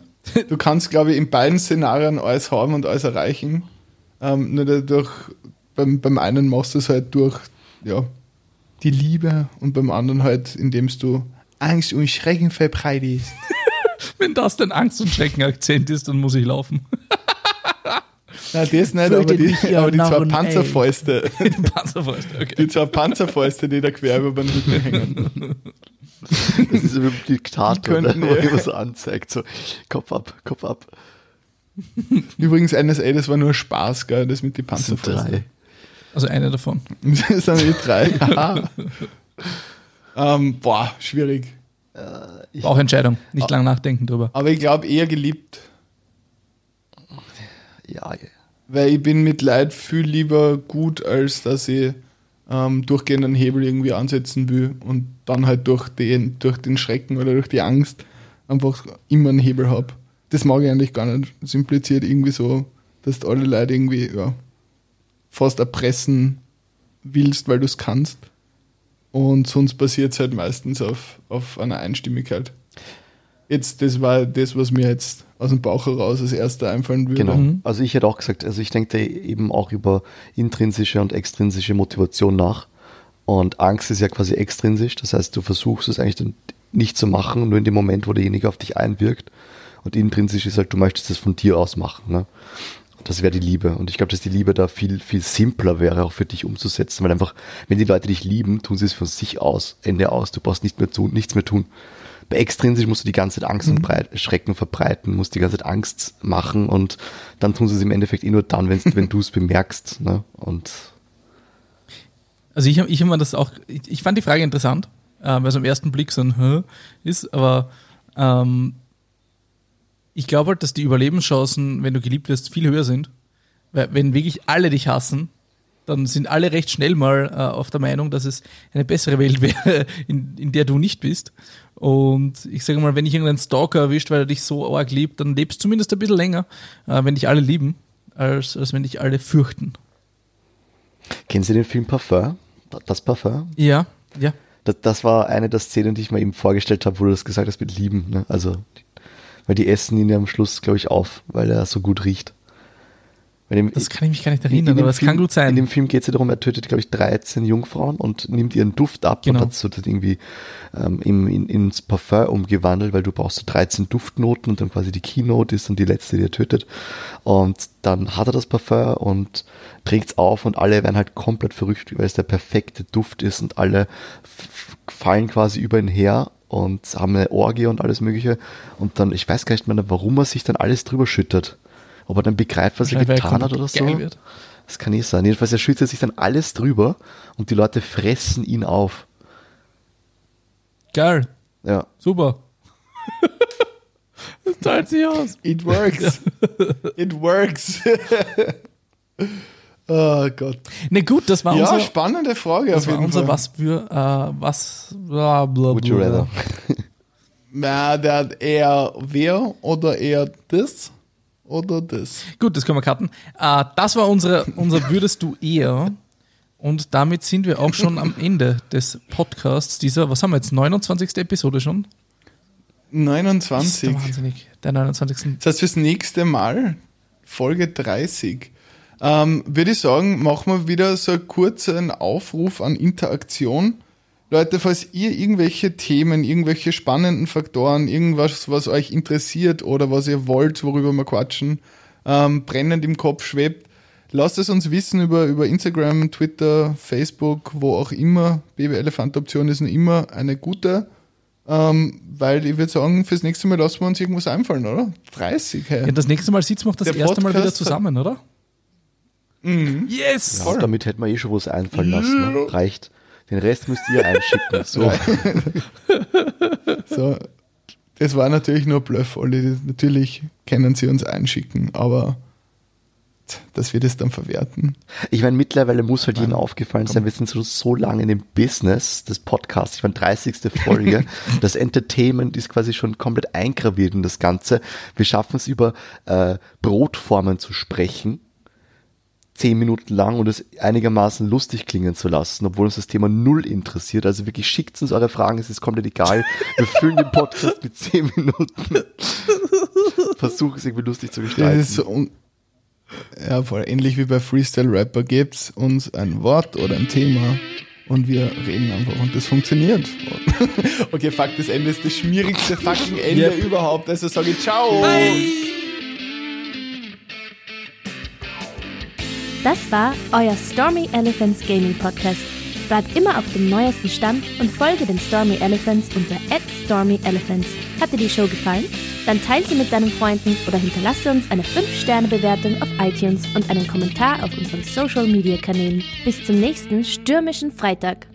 Du kannst, glaube ich, in beiden Szenarien alles haben und alles erreichen. Ähm, nur dadurch, beim, beim einen machst du es halt durch ja, die Liebe und beim anderen halt, indem du Angst und Schrecken verbreitest. Wenn das denn Angst und Schrecken-Akzent ist, dann muss ich laufen. Na, das nicht, aber die, aber die zwei Panzerfäuste. die Panzerfäuste, okay. Die zwei Panzerfäuste, die da quer über den Rücken hängen. Das ist wie ein Diktator, ja. immer so anzeigt, so Kopf ab, Kopf ab. Übrigens, NSA, das war nur Spaß, gell, das mit den Panzerfäusten. Also eine davon. das sind die drei. ähm, boah, schwierig. Äh, Auch Entscheidung, nicht ah, lang nachdenken drüber. Aber ich glaube eher geliebt. Ja, ja. Weil ich bin mit Leid viel lieber gut, als dass ich ähm, durchgehenden Hebel irgendwie ansetzen will und dann halt durch den, durch den Schrecken oder durch die Angst einfach immer einen Hebel habe. das mag ich eigentlich gar nicht. Es impliziert irgendwie so, dass du alle Leute irgendwie ja, fast erpressen willst, weil du es kannst. Und sonst basiert es halt meistens auf, auf einer Einstimmigkeit. Jetzt, das war das, was mir jetzt aus dem Bauch heraus als erster einfallen würde. Genau. Mhm. Also ich hätte auch gesagt, also ich denke eben auch über intrinsische und extrinsische Motivation nach. Und Angst ist ja quasi extrinsisch, das heißt, du versuchst es eigentlich dann nicht zu machen, nur in dem Moment, wo derjenige auf dich einwirkt. Und intrinsisch ist halt, du möchtest es von dir aus machen. Ne? Das wäre die Liebe. Und ich glaube, dass die Liebe da viel, viel simpler wäre, auch für dich umzusetzen. Weil einfach, wenn die Leute dich lieben, tun sie es von sich aus, Ende aus. Du brauchst nicht mehr tun, nichts mehr tun. Bei extrinsisch musst du die ganze Zeit Angst mhm. und Schrecken verbreiten, musst die ganze Zeit Angst machen und dann tun sie es im Endeffekt eh nur dann, wenn du es bemerkst. Ne? Und also ich habe ich hab das auch, ich, ich, fand die Frage interessant, äh, weil es am ersten Blick so ein Hä ist, aber ähm, ich glaube halt, dass die Überlebenschancen, wenn du geliebt wirst, viel höher sind. Weil wenn wirklich alle dich hassen, dann sind alle recht schnell mal äh, auf der Meinung, dass es eine bessere Welt wäre, in, in der du nicht bist. Und ich sage mal, wenn dich irgendein Stalker erwischt, weil er dich so arg liebt, dann lebst du zumindest ein bisschen länger, äh, wenn dich alle lieben, als, als wenn dich alle fürchten. Kennen Sie den Film Parfum? Das Parfum? Ja, ja. Das, das war eine der Szenen, die ich mir eben vorgestellt habe, wo du das gesagt hast mit Lieben. Ne? Also, weil die essen ihn ja am Schluss, glaube ich, auf, weil er so gut riecht. Dem, das kann ich mich gar nicht erinnern, aber es kann gut sein. In dem Film geht es ja darum, er tötet, glaube ich, 13 Jungfrauen und nimmt ihren Duft ab genau. und hat so das irgendwie ähm, in, in, ins Parfum umgewandelt, weil du brauchst so 13 Duftnoten und dann quasi die Keynote ist und die letzte, die er tötet. Und dann hat er das Parfum und trägt es auf und alle werden halt komplett verrückt, weil es der perfekte Duft ist und alle fallen quasi über ihn her und haben eine Orgie und alles mögliche. Und dann, ich weiß gar nicht mehr, warum er sich dann alles drüber schüttet ob er dann begreift, was er getan hat oder so. Wird. Das kann nicht sein. Jedenfalls, er schüttet sich dann alles drüber und die Leute fressen ihn auf. Geil. Ja. Super. das zahlt sich aus. It works. It works. oh Gott. Ne, gut, das war ja, unser. spannende Frage. Das war unser, Fall. was für, äh, was, bla, bla, Would you rather? Na, der hat eher wer oder eher das? Oder das? Gut, das können wir cutten. Uh, das war unsere, unser Würdest du eher. Und damit sind wir auch schon am Ende des Podcasts dieser, was haben wir jetzt, 29. Episode schon? 29. Das wahnsinnig. Der 29. Das heißt, fürs nächste Mal, Folge 30, ähm, würde ich sagen, machen wir wieder so einen kurzen Aufruf an Interaktion. Leute, falls ihr irgendwelche Themen, irgendwelche spannenden Faktoren, irgendwas, was euch interessiert oder was ihr wollt, worüber wir quatschen, ähm, brennend im Kopf schwebt, lasst es uns wissen über, über Instagram, Twitter, Facebook, wo auch immer. Baby-Elefant-Option ist noch immer eine gute. Ähm, weil ich würde sagen, fürs nächste Mal lassen wir uns irgendwas einfallen, oder? 30, hey. Ja, das nächste Mal sitzen wir auch das Der erste Podcast Mal wieder zusammen, oder? Mhm. Yes! Ja, damit hätten wir eh schon was einfallen lassen. Ne? Reicht. Den Rest müsst ihr einschicken. So. so. Das war natürlich nur Bluff, Olli. Natürlich können sie uns einschicken, aber dass wir das dann verwerten. Ich meine, mittlerweile muss halt jedem aufgefallen sein, wir sind so, so lange in dem Business des Podcasts. Ich meine, 30. Folge. das Entertainment ist quasi schon komplett eingraviert in das Ganze. Wir schaffen es über äh, Brotformen zu sprechen zehn Minuten lang und es einigermaßen lustig klingen zu lassen, obwohl uns das Thema null interessiert. Also wirklich schickt uns eure Fragen, es ist komplett egal. Wir füllen den Podcast mit zehn Minuten. Versuchen es irgendwie lustig zu gestalten. So ja, voll ähnlich wie bei Freestyle Rapper gibt's uns ein Wort oder ein Thema und wir reden einfach und das funktioniert. okay, fuck, das Ende ist das schmierigste fucking Ende yep. überhaupt. Also sage ich ciao. Bye. Das war euer Stormy Elephants Gaming Podcast. Bleibt immer auf dem neuesten Stand und folge den Stormy Elephants unter @stormyelephants. Hat dir die Show gefallen? Dann teile sie mit deinen Freunden oder hinterlasse uns eine 5-Sterne-Bewertung auf iTunes und einen Kommentar auf unseren Social-Media-Kanälen. Bis zum nächsten stürmischen Freitag.